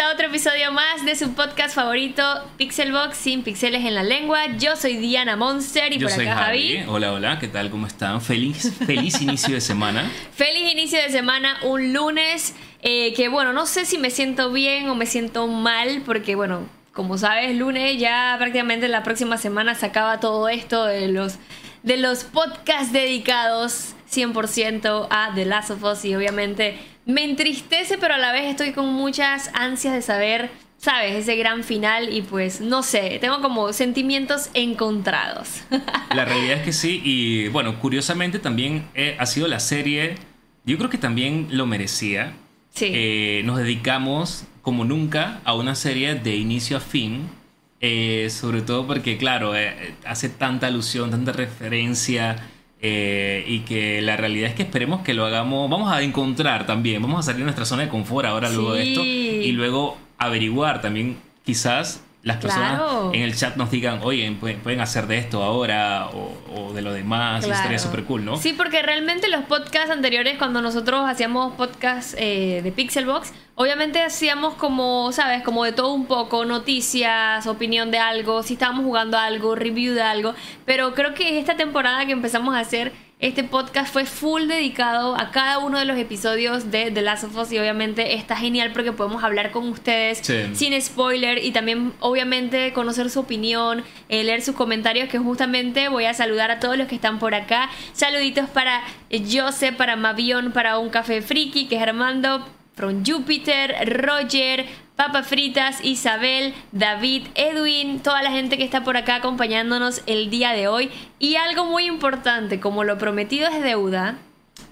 a otro episodio más de su podcast favorito, Pixelbox sin pixeles en la lengua. Yo soy Diana Monster y Yo por soy acá Javi. Hola, hola, ¿qué tal? ¿Cómo están? Feliz, feliz inicio de semana. Feliz inicio de semana, un lunes eh, que bueno, no sé si me siento bien o me siento mal porque bueno, como sabes, lunes ya prácticamente la próxima semana se acaba todo esto de los, de los podcasts dedicados 100% a The Last of Us y obviamente me entristece, pero a la vez estoy con muchas ansias de saber, sabes, ese gran final y pues no sé, tengo como sentimientos encontrados. La realidad es que sí, y bueno, curiosamente también eh, ha sido la serie, yo creo que también lo merecía. Sí. Eh, nos dedicamos como nunca a una serie de inicio a fin. eh, sobre todo porque, claro, hace tanta alusión, tanta referencia. Eh, y que la realidad es que esperemos que lo hagamos. Vamos a encontrar también. Vamos a salir de nuestra zona de confort ahora, luego de esto. Y luego averiguar también, quizás las personas Claro. en el chat nos digan, oye, pueden, hacer de esto ahora o, o de lo demás. Eso estaría Claro. súper cool, ¿no? Sí, porque realmente los podcasts anteriores, cuando nosotros hacíamos podcasts eh, de Pixelbox, obviamente hacíamos como, ¿sabes? Como de todo un poco, noticias, opinión de algo, si estábamos jugando algo, review de algo. Pero creo que esta temporada que empezamos a hacer este podcast fue full dedicado a cada uno de los episodios de The Last of Us y obviamente está genial porque podemos hablar con ustedes Sí. sin spoiler y también obviamente conocer su opinión, eh, leer sus comentarios que justamente voy a saludar a todos los que están por acá. Saluditos para eh, Jose, para Mavión, para Un Café Friki, que es Armando, from Júpiter, Roger, Papa Fritas, Isabel, David, Edwin, toda la gente que está por acá acompañándonos el día de hoy. Y algo muy importante, como lo prometido es deuda,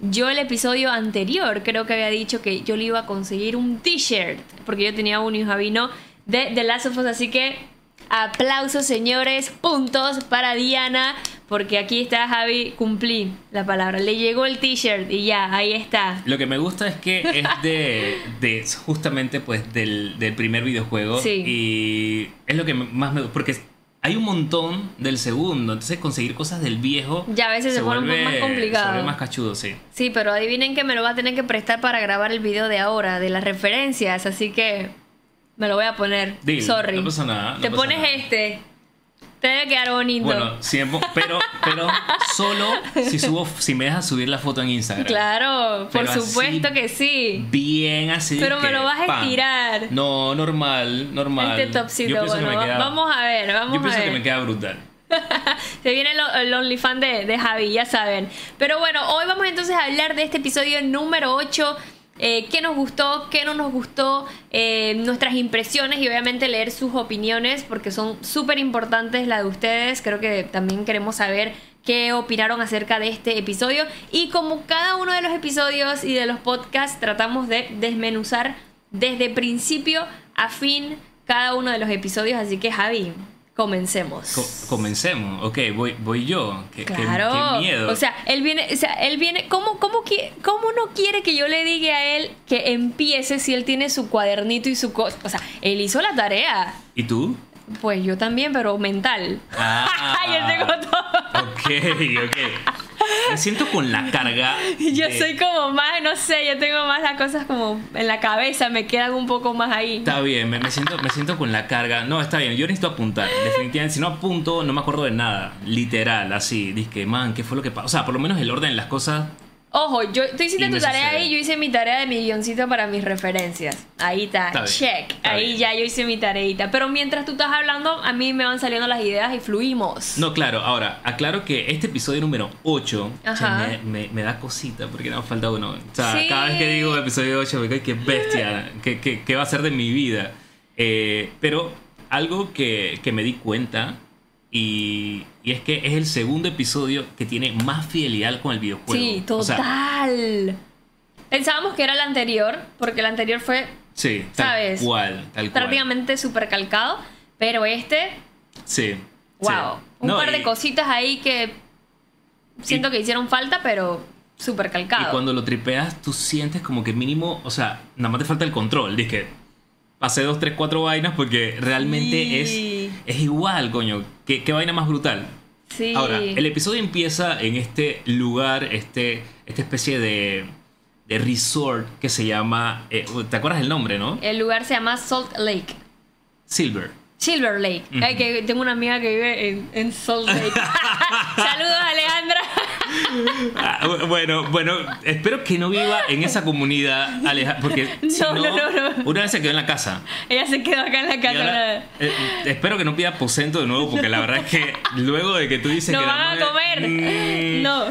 yo el episodio anterior creo que había dicho que yo le iba a conseguir un t-shirt, porque yo tenía uno y Javi no, de The Last of Us, así que aplausos señores, puntos para Diana, porque aquí está Javi, cumplí la palabra, le llegó el t-shirt y ya, ahí está. Lo que me gusta es que es de, de justamente pues del, del primer videojuego Sí. y es lo que más me porque hay un montón del segundo, entonces conseguir cosas del viejo Ya a veces se pone un poco más complicado. Se vuelve más cachudo, sí. Sí, pero adivinen que me lo va a tener que prestar para grabar el video de ahora, de las referencias, así que me lo voy a poner. Dile, Sorry. no pasa nada, no Te pasa pones nada. este. Te debe quedar bonito. Bueno, siempre, pero, pero solo si subo, si me dejas subir la foto en Instagram. claro, por Pero así, supuesto que sí. Bien así. Pero me que, lo vas a estirar. No, normal, normal. Este Yo pienso que bueno, me queda- vamos a ver, vamos Yo a pienso ver. que me queda brutal. Se viene el, el OnlyFans de, de Javi, ya saben. Pero bueno, hoy vamos entonces a hablar de este episodio número 8. Eh, qué nos gustó, qué no nos gustó, eh, nuestras impresiones y obviamente leer sus opiniones porque son súper importantes las de ustedes. Creo que también queremos saber qué opinaron acerca de este episodio. Y como cada uno de los episodios y de los podcasts tratamos de desmenuzar desde principio a fin cada uno de los episodios. Así que Javi, comencemos. Co- comencemos. Ok, voy, voy yo. Qué, qué- Claro. qué miedo. O sea, él viene, o sea, él viene, ¿cómo, cómo, cómo no quiere que yo le diga a él que empiece si él tiene su cuadernito y su cosa? O sea, él hizo la tarea. ¿Y tú? Pues yo también, pero mental. Ah. yo tengo todo. Ok, ok. Me siento con la carga. Yo soy como más, no sé, yo tengo más las cosas como en la cabeza, me quedan un poco más ahí. Está bien, me, me siento, me siento con la carga. No, está bien, yo necesito apuntar. Definitivamente, si no apunto, no me acuerdo de nada. Literal, así. Dice, man, ¿qué fue lo que pasó? O sea, por lo menos el orden de las cosas. Ojo, yo, tú hiciste tu tarea sucede. ahí, yo hice mi tarea de mi guioncito para mis referencias. Ahí está, Está check. está ahí bien. ya yo hice mi tareita. Pero mientras tú estás hablando, a mí me van saliendo las ideas y fluimos. No, claro, ahora, aclaro que este episodio número 8 Ajá. me, me- me da cosita porque nos falta uno. O sea, Sí. cada vez que digo episodio 8, me cae que bestia, que, que- que va a ser de mi vida. Eh, pero algo que, que me di cuenta y, y es que es el segundo episodio que tiene más fidelidad con el videojuego. Sí, O sea, total. Pensábamos que era el anterior, porque el anterior fue sí, tal ¿Sabes? cual, tal cual. prácticamente super calcado. Pero este, Sí. wow. sí. Un No, par de y- cositas ahí que siento Y- que hicieron falta, pero super calcado. Y cuando lo tripeas, tú sientes como que mínimo, o sea, nada más te falta el control. Dices que pasé dos, tres, cuatro vainas porque realmente Sí. es, es igual, coño. ¿Qué, qué vaina más brutal. Sí. Ahora, el episodio empieza en este lugar, este, esta especie de, de resort que se llama. eh, ¿Te acuerdas el nombre, no? El lugar se llama Salt Lake. Silver. Silver Lake. Ay, que tengo una amiga que vive en, en Salt Lake. Saludos, Alejandra. Ah, bu- bueno, bueno, espero que no viva en esa comunidad, Aleja, porque si No, no, no, una vez se quedó en la casa. Ella se quedó acá en la casa. ahora, eh, espero que no pida aposento de nuevo, porque la verdad es que luego de que tú dices que la van a madre- comer. No.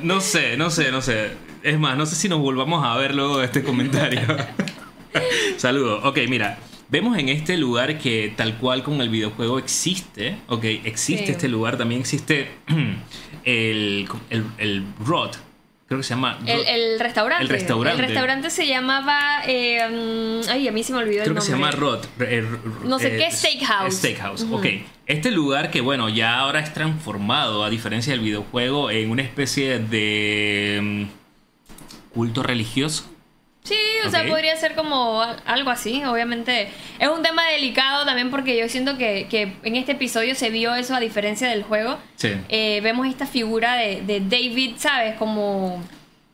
no. Sé, no sé, no sé. Es más, no sé si nos volvamos a ver luego de este comentario. Saludos. Ok, mira. Vemos en este lugar que tal cual como el videojuego existe, ok, existe Sí. este lugar, también existe el, el, el Rod, creo que se llama... El, Rod. el restaurante. El restaurante. El restaurante se llamaba. eh, ay, a mí se me olvidó Creo el que se nombre. llama Rod. eh, No sé eh, qué, Steakhouse. Steakhouse, Ujú. ok. Este lugar que, bueno, ya ahora es transformado, a diferencia del videojuego, en una especie de mm, culto religioso. Sí, o sea, podría ser como algo así. Obviamente es un tema delicado también porque yo siento que, que en este episodio se vio eso a diferencia del juego. Sí. Eh, vemos esta figura de, de David, ¿sabes? Como,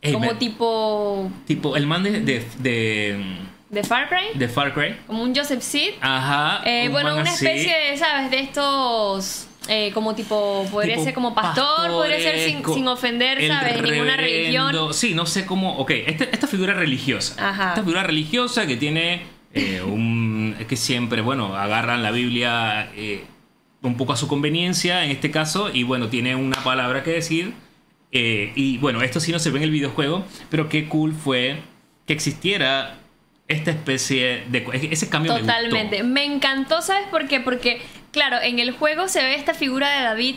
Ey, como me- tipo Tipo, el man de, de, de, de Far Cry. de Far Cry. Como un Joseph Seed. Ajá. Eh, un bueno, una así. especie de, ¿sabes? De estos... eh, como tipo, podría Tipo ser como pastor, podría ser sin, sin ofender, ¿sabes? Ninguna religión. Sí, no sé cómo. Ok, este- esta figura religiosa. Ajá. Esta figura religiosa que tiene eh, un. que siempre, bueno, agarran la Biblia eh, un poco a su conveniencia en este caso y, bueno, tiene una palabra que decir. eh, y bueno, esto sí no se ve en el videojuego, pero qué cool fue que existiera esta especie de. Ese cambio me gustó. Totalmente. Me, encantó, ¿sabes por qué? Porque, claro, en el juego se ve esta figura de David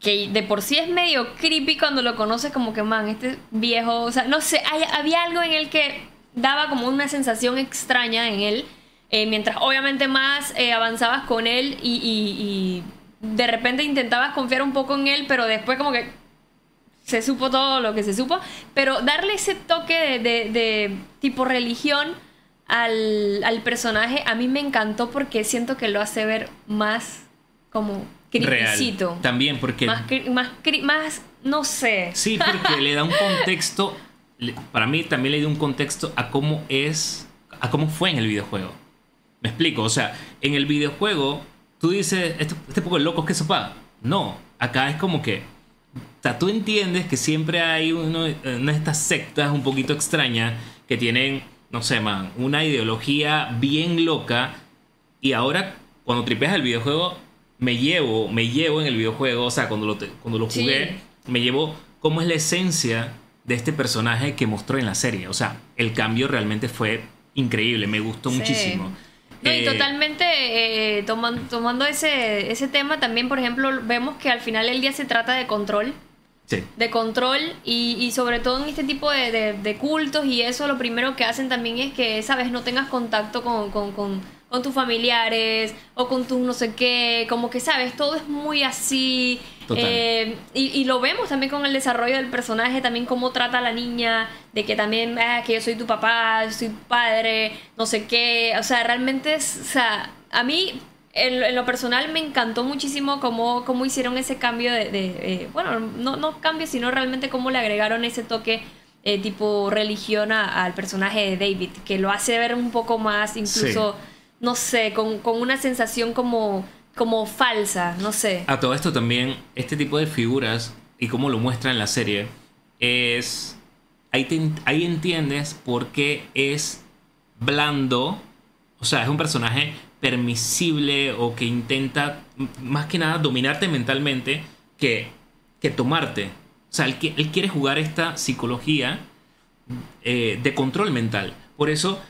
que de por sí es medio creepy cuando lo conoces como que, man, este viejo, o sea, no sé, hay- había algo en él que daba como una sensación extraña en él, eh, mientras obviamente más eh, avanzabas con él y, de repente intentabas confiar un poco en él, pero después como que se supo todo lo que se supo, pero darle ese toque de tipo religión al, al personaje a mí me encantó porque siento que lo hace ver más como Real. creepycito. También porque. Más, más, más, no sé. Sí, porque le da un contexto. Para mí también le da un contexto a cómo es. a cómo fue en el videojuego. Me explico, o sea, en el videojuego tú dices, este, este poco de locos que sopa. No, acá es como que. O sea, tú entiendes que siempre hay uno, una de estas sectas un poquito extrañas que tienen, no sé, man, una ideología bien loca. Y ahora, cuando tripeas el videojuego, me llevo, me llevo en el videojuego, o sea, cuando lo, te- cuando lo Sí. jugué, me llevo cómo es la esencia de este personaje que mostró en la serie. O sea, el cambio realmente fue increíble, me gustó Sí. muchísimo. No, y Eh, totalmente eh, toman- tomando ese, ese tema, también, por ejemplo, vemos que al final del día se trata de control. Sí, de control y, y sobre todo en este tipo de, de- de cultos y eso lo primero que hacen también es que, sabes, no tengas contacto con, con, con- con tus familiares o con tus no sé qué, como que, sabes, todo es muy así. Eh, y, y lo vemos también con el desarrollo del personaje, también cómo trata a la niña, de que también, ah, que yo soy tu papá, yo soy tu padre, no sé qué, o sea, realmente es, o sea, a mí en, en lo personal me encantó muchísimo cómo, cómo hicieron ese cambio de, de, eh, bueno, no, no cambio, sino realmente cómo le agregaron ese toque eh, tipo religión a- al personaje de David, que lo hace ver un poco más, incluso, no sé, con, con una sensación como, como falsa, no sé. A todo esto también, este tipo de figuras y cómo lo muestra en la serie, es... Ahí, te- ahí entiendes por qué es blando, o sea, es un personaje permisible o que intenta más que nada dominarte mentalmente que, que tomarte. O sea, él, qui- él quiere jugar esta psicología eh, de control mental. Por eso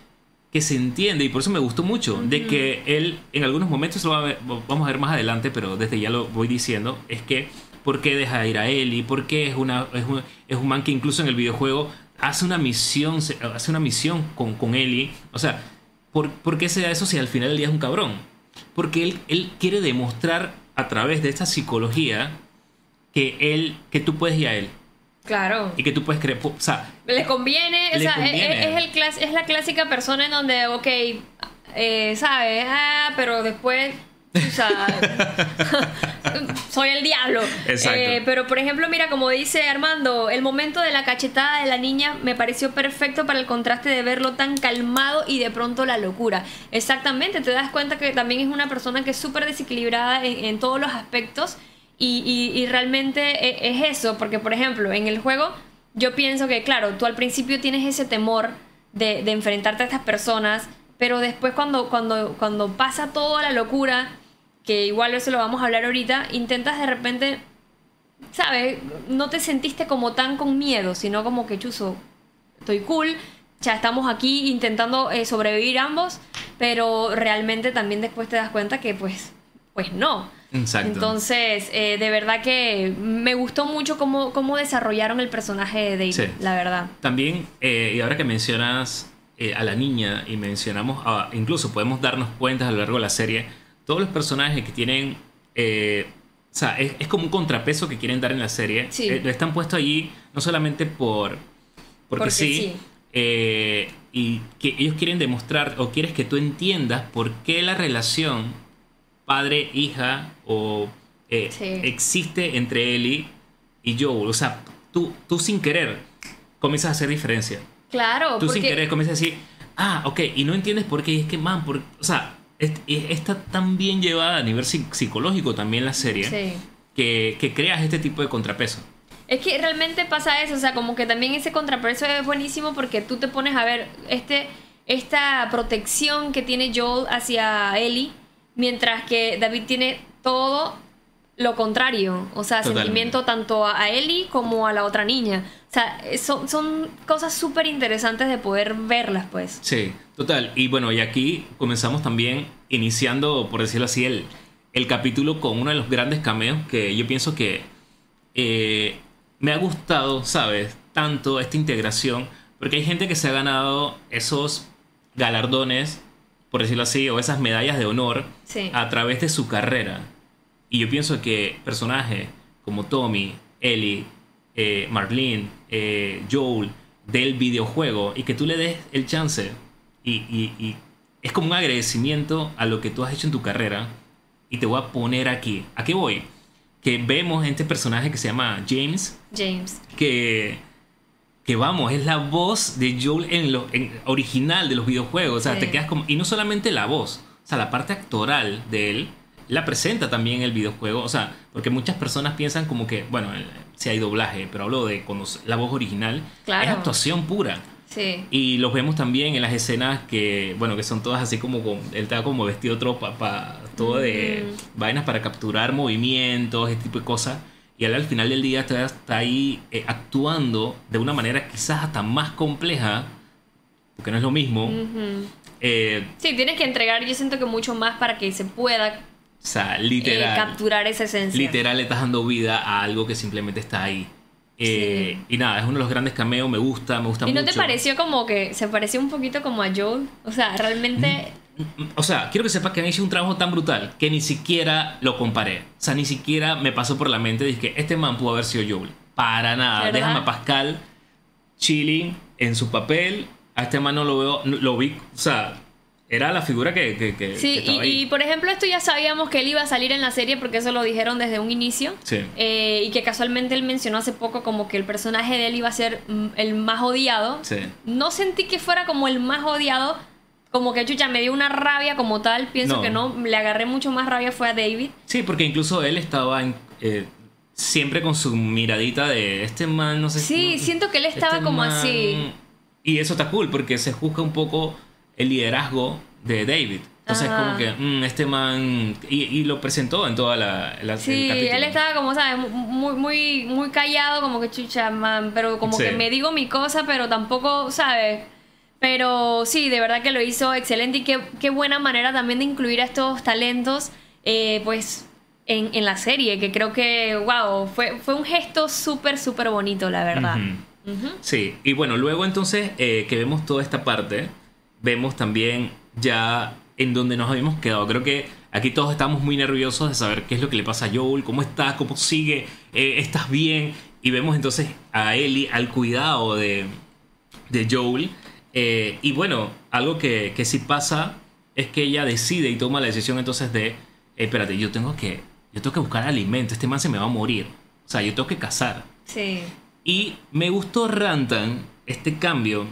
que se entiende y por eso me gustó mucho de que él en algunos momentos lo va a ver- vamos a ver más adelante pero desde ya lo voy diciendo es que por qué deja de ir a Ellie por qué es una es un, es un man que incluso en el videojuego hace una misión hace una misión con, con Ellie o sea ¿por, por qué se da eso si al final del día es un cabrón? porque él, él quiere demostrar a través de esta psicología que él que tú puedes ir a él Claro. y que tú puedes creer o sea Le conviene, o sea, es- conviene. Es, es el clas- es la clásica persona en donde, ok, eh, ¿sabes? Ah, pero después, o sea, soy el diablo. Exacto. Eh, pero por ejemplo, mira, como dice Armando, el momento de la cachetada de la niña me pareció perfecto para el contraste de verlo tan calmado y de pronto la locura. Exactamente, te das cuenta que también es una persona que es súper desequilibrada en, en todos los aspectos y, y- y realmente e- es eso, porque por ejemplo, en el juego yo pienso que, claro, tú al principio tienes ese temor de, de enfrentarte a estas personas, pero después cuando, cuando, cuando pasa toda la locura, que igual eso lo vamos a hablar ahorita, intentas de repente, ¿sabes? No te sentiste como tan con miedo, sino como que, chuzo, estoy cool, ya estamos aquí intentando eh, sobrevivir ambos, pero realmente también después te das cuenta que pues, pues no. Exacto. Entonces, eh, de verdad que me gustó mucho cómo, cómo desarrollaron el personaje de David, Sí. la verdad. También, eh, y ahora que mencionas eh, a la niña y mencionamos, a- incluso podemos darnos cuenta a lo largo de la serie, todos los personajes que tienen, eh, o sea, es, es como un contrapeso que quieren dar en la serie, Sí. eh, están puestos allí no solamente por, porque, Porque sí, sí. eh, y que ellos quieren demostrar o quieres que tú entiendas por qué la relación padre-hija o eh, Sí. existe entre Ellie y Joel. O sea, tú, tú sin querer comienzas a hacer diferencia. Claro, Tú porque sin querer comienzas a decir, ah, ok, y no entiendes por qué. Y es que, man, por, o sea, es- es- está tan bien llevada a nivel psi- psicológico también la serie Sí. que, que creas este tipo de contrapeso. Es que realmente pasa eso, o sea, como que también ese contrapeso es buenísimo porque tú te pones a ver este, esta protección que tiene Joel hacia Ellie, mientras que David tiene todo lo contrario, o sea, Totalmente. sentimiento tanto a Ellie como a la otra niña. O sea, eh, son, son cosas súper interesantes de poder verlas, pues. Sí, total. Y bueno, y aquí comenzamos también iniciando, por decirlo así, el, el capítulo con uno de los grandes cameos que yo pienso que eh, me ha gustado, ¿sabes? Tanto esta integración, porque hay gente que se ha ganado esos galardones, por decirlo así, o esas medallas de honor Sí. a través de su carrera. Y yo pienso que personajes como Tommy, Ellie, eh, Marlene, eh, Joel, del videojuego, y que tú le des el chance, y, y- y es como un agradecimiento a lo que tú has hecho en tu carrera, y te voy a poner aquí. ¿A qué voy? Que vemos este personaje que se llama James, James. que, que vamos, es la voz de Joel en lo en original de los videojuegos. O sea, Sí. te quedas como. Y no solamente la voz, o sea, la parte actoral de él la presenta también el videojuego. O sea, porque muchas personas piensan como que, bueno, si hay doblaje, pero hablo de cuando la voz original. Claro. Es actuación pura. Sí. Y los vemos también en las escenas que, bueno, que son todas así como con. Él está como vestido pa- todo de vainas para capturar movimientos, ese tipo de cosas. Y él al final del día está, está ahí eh, actuando de una manera quizás hasta más compleja, porque no es lo mismo. Ujú. Eh, Sí, tienes que entregar, yo siento que mucho más para que se pueda o sea, eh, literal. capturar esa esencia. literal le estás dando vida a algo que simplemente está ahí. Eh, Y nada, es uno de los grandes cameos, me gusta, me gusta ¿Y mucho. no te pareció como que se pareció un poquito como a Joel? O sea, realmente... O sea, quiero que sepas que han hecho un trabajo tan brutal que ni siquiera lo comparé. O sea, ni siquiera me pasó por la mente de que este man pudo haber sido Joel. Para nada. ¿Verdad? Déjame a Pascal chilling en su papel. A este man no lo veo, no- lo vi, o sea, era la figura que, que, que- que Sí, estaba y, ahí. y, por ejemplo esto ya sabíamos que él iba a salir en la serie porque eso lo dijeron desde un inicio. Sí. Eh, y que casualmente él mencionó hace poco como que el personaje de él iba a ser mm, el más odiado. Sí. No sentí que fuera como el más odiado, como que chucha, me dio una rabia como tal. Pienso No. que no, le agarré mucho más rabia fue a David. Sí, porque incluso él estaba en- eh, siempre con su miradita de este man, no sé Sí, no- siento que él estaba este como man- así. Y eso está cool porque se juzga un poco el liderazgo de David. Entonces, Ajá. como que mm, este man. Y, y lo presentó en toda la. la- Sí, él estaba como, ¿sabes? Muy, muy, muy callado, como que chucha, man, pero como Sí. que me digo mi cosa, pero tampoco, ¿sabes? Pero sí, de verdad que lo hizo excelente y qué, qué buena manera también de incluir a estos talentos, eh, pues, en, en la serie, que creo que, wow, fue, fue un gesto súper, súper bonito, la verdad. Sí, y bueno, luego entonces eh, que vemos toda esta parte, vemos también ya en donde nos habíamos quedado. Creo que aquí todos estamos muy nerviosos de saber qué es lo que le pasa a Joel, cómo está, cómo sigue, eh, estás bien. Y vemos entonces a Ellie al cuidado de, de Joel. Eh, y bueno, algo que, que sí pasa es que ella decide y toma la decisión entonces de, eh, espérate, yo tengo que yo tengo que buscar alimento, este man se me va a morir. O sea, yo tengo que cazar. Sí. Y me gustó Rantan este cambio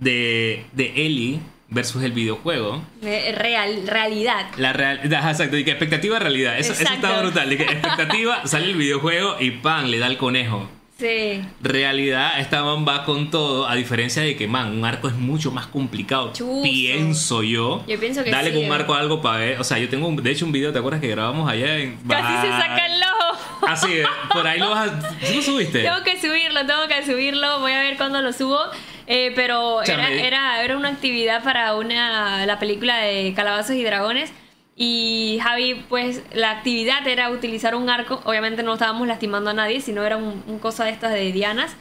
de, de Ellie versus el videojuego. Eh, Real, realidad. La real, ajá, exacto, y que expectativa realidad. Eso, eso está brutal. De que expectativa sale el videojuego y pan, le da el conejo. Sí. Realidad, esta man va con todo, a diferencia de que, man, un arco es mucho más complicado. Chuzo. Pienso yo. Yo pienso que Dale sí, con un ¿eh? arco a algo para ver. O sea, yo tengo, un- de hecho, un video, ¿te acuerdas que grabamos allá en. Casi se saca el ojo. Así, por ahí lo vas a. ¿Sí lo subiste? Tengo que subirlo, tengo que subirlo. Voy a ver cuándo lo subo. Eh, pero era, era, era una actividad para una, la película de Calabazos y Dragones. Y Javi, pues la actividad era utilizar un arco. Obviamente no estábamos lastimando a nadie, sino era un, un cosa de estas de dianas.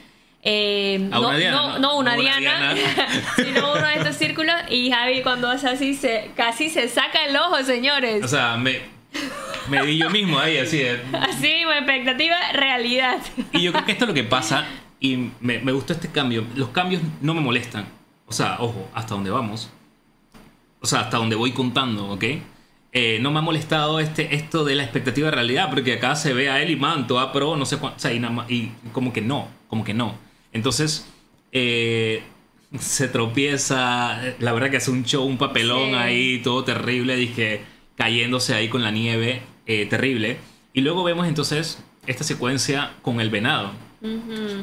Eh, A no, una diana, no, ¿no? no una No una diana, diana. sino uno de estos círculos. Y Javi, cuando hace así, se, casi se saca el ojo, señores. O sea, me, me di yo mismo ahí, así de. así, expectativa, realidad. Y yo creo que esto es lo que pasa, y me, me gustó este cambio. Los cambios no me molestan. O sea, ojo, hasta donde vamos. O sea, hasta donde voy contando, ¿ok? Eh, no me ha molestado este, esto de la expectativa de realidad, porque acá se ve a él y man, toda pro, no sé cuánto. O sea, y, nada más- y como que no, como que no. Entonces, eh, se tropieza. La verdad que hace un show, un papelón Sí. ahí, todo terrible. Dije, cayéndose ahí con la nieve, eh, terrible. Y luego vemos entonces esta secuencia con el venado,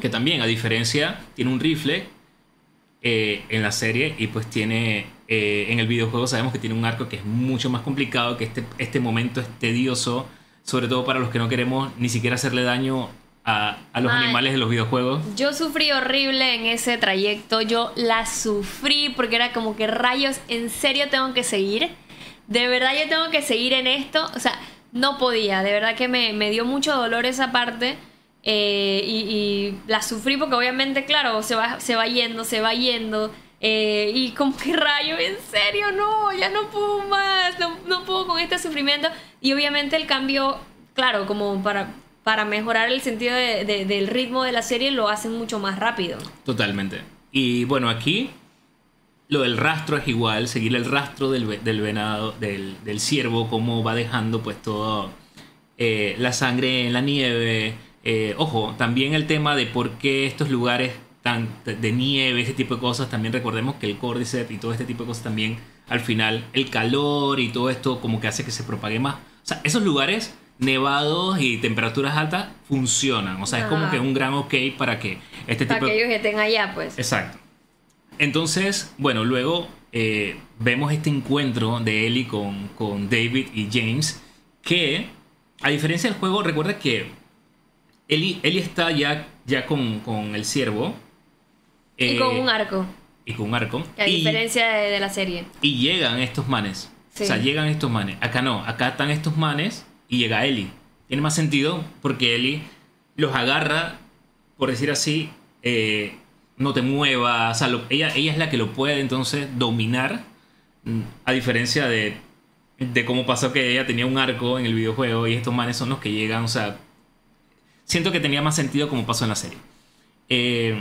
Que también, a diferencia, tiene un rifle eh, en la serie y pues tiene, eh, en el videojuego sabemos que tiene un arco que es mucho más complicado, que este, este momento es tedioso, sobre todo para los que no queremos ni siquiera hacerle daño a, a los Mal. animales de los videojuegos. Yo sufrí horrible en ese trayecto, yo la sufrí porque era como que rayos, en serio tengo que seguir, de verdad yo tengo que seguir en esto, o sea, no podía, de verdad que me, me dio mucho dolor esa parte eh, y, la sufrí porque obviamente, claro, se va, se va yendo, se va yendo. eh, y como que rayo, en serio, no, ya no puedo más, no, no puedo con este sufrimiento. Y obviamente el cambio, claro, como para, para mejorar el sentido de- de- del ritmo de la serie, lo hacen mucho más rápido. Totalmente. Y bueno, aquí lo del rastro es igual, seguir el rastro del, del venado, del, del ciervo, cómo va dejando pues todo eh, la sangre en la nieve. Eh, ojo, también el tema de por qué estos lugares tan de nieve, ese tipo de cosas, también recordemos que el Cordyceps y todo este tipo de cosas también, al final, el calor y todo esto como que hace que se propague más. O sea, esos lugares nevados y temperaturas altas funcionan. O sea, es como Ajá. que un gran ok para que este Para tipo que de... ellos estén allá, pues. Exacto. Entonces, bueno, luego eh, vemos este encuentro de Ellie con, con David y James, que, a diferencia del juego, recuerda que Ellie está ya, ya con, con el ciervo. y eh, con un arco, Y con un arco. a diferencia de, de la serie. y llegan estos manes. Sí. O sea, llegan estos manes. Acá no, acá están estos manes y llega Ellie. Tiene más sentido porque Ellie los agarra, por decir así, eh, no te muevas. O sea, lo- ella, ella es la que lo puede entonces dominar. mm, A diferencia de, de cómo pasó que ella tenía un arco en el videojuego y estos manes son los que llegan. O sea, siento que tenía más sentido como pasó en la serie. Eh,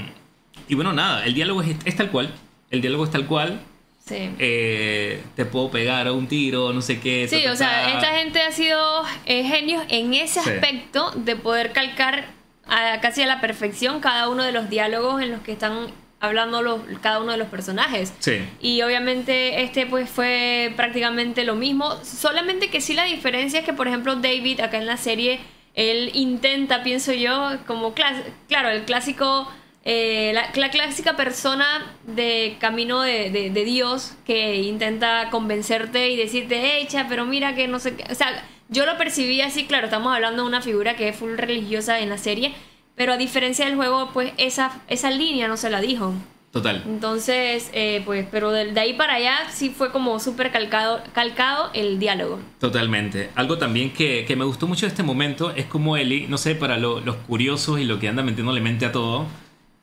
y bueno, nada, el diálogo es, es tal cual. El diálogo es tal cual. Sí. Eh, te puedo pegar a un tiro, no sé qué. Sí, ta, ta, o sea, ta. esta gente ha sido eh, genios en ese Sí. aspecto de poder calcar a, casi a la perfección cada uno de los diálogos en los que están hablando los, cada uno de los personajes. Sí. Y obviamente este pues fue prácticamente lo mismo, solamente que sí la diferencia es que por ejemplo David acá en la serie, él intenta, pienso yo, como claro, el clásico, eh, la, la clásica persona de camino de, de- de Dios que intenta convencerte y decirte, echa, pero mira que no sé qué, o sea, yo lo percibí así, claro, estamos hablando de una figura que es full religiosa en la serie, pero a diferencia del juego, pues esa, esa línea no se la dijo. Total. Entonces, eh, pues, pero de, de ahí para allá sí fue como súper calcado, calcado el diálogo. Totalmente. Algo también que, que me gustó mucho de este momento es como Eli, no sé, para lo- los curiosos y lo que anda metiéndole mente a todo.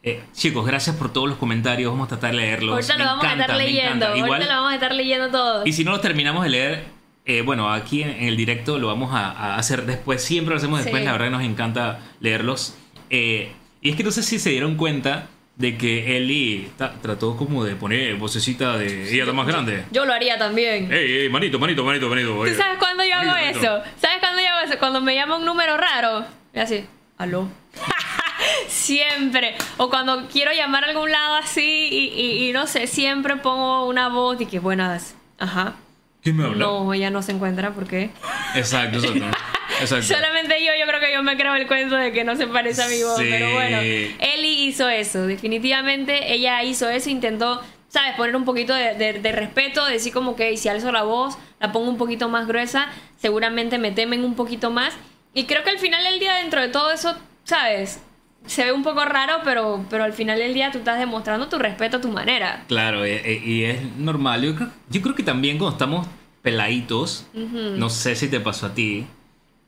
eh, chicos, gracias por todos los comentarios. Vamos a tratar de leerlos. Ahorita Me lo vamos a estar leyendo. Igual, Ahorita lo vamos a estar leyendo todos. Y si no los terminamos de leer, eh, bueno, aquí en, en el directo lo vamos a, a hacer después. Siempre lo hacemos después. Sí. La verdad que nos encanta leerlos. Eh, y es que no sé si se dieron cuenta de que ta- trató como de poner vocecita de ella está más grande. Yo lo haría también. Ey, ey, manito, manito, manito, manito. ¿Tú sabes cuándo yo hago Manito, manito. eso? ¿Sabes cuándo yo hago eso? Cuando me llama un número raro. Y así, aló. siempre. O cuando quiero llamar a algún lado así y, y- y no sé, siempre pongo una voz y que buenas. Ajá. ¿Quién me habla? No, ella no se encuentra, ¿por qué? Exacto, exacto. Exacto. Solamente yo, yo creo que yo me creo el cuento de que no se parece a mi voz, Sí. pero bueno, Ellie hizo eso, definitivamente ella hizo eso, intentó, ¿sabes? Poner un poquito de, de- de respeto, decir como que si alzo la voz, la pongo un poquito más gruesa, seguramente me temen un poquito más. Y creo que al final del día, dentro de todo eso, ¿sabes? Se ve un poco raro, pero, pero al final del día tú estás demostrando tu respeto a tu manera. Claro, e- e- y es normal. Yo creo, yo creo que también cuando estamos peladitos, no sé si te pasó a ti,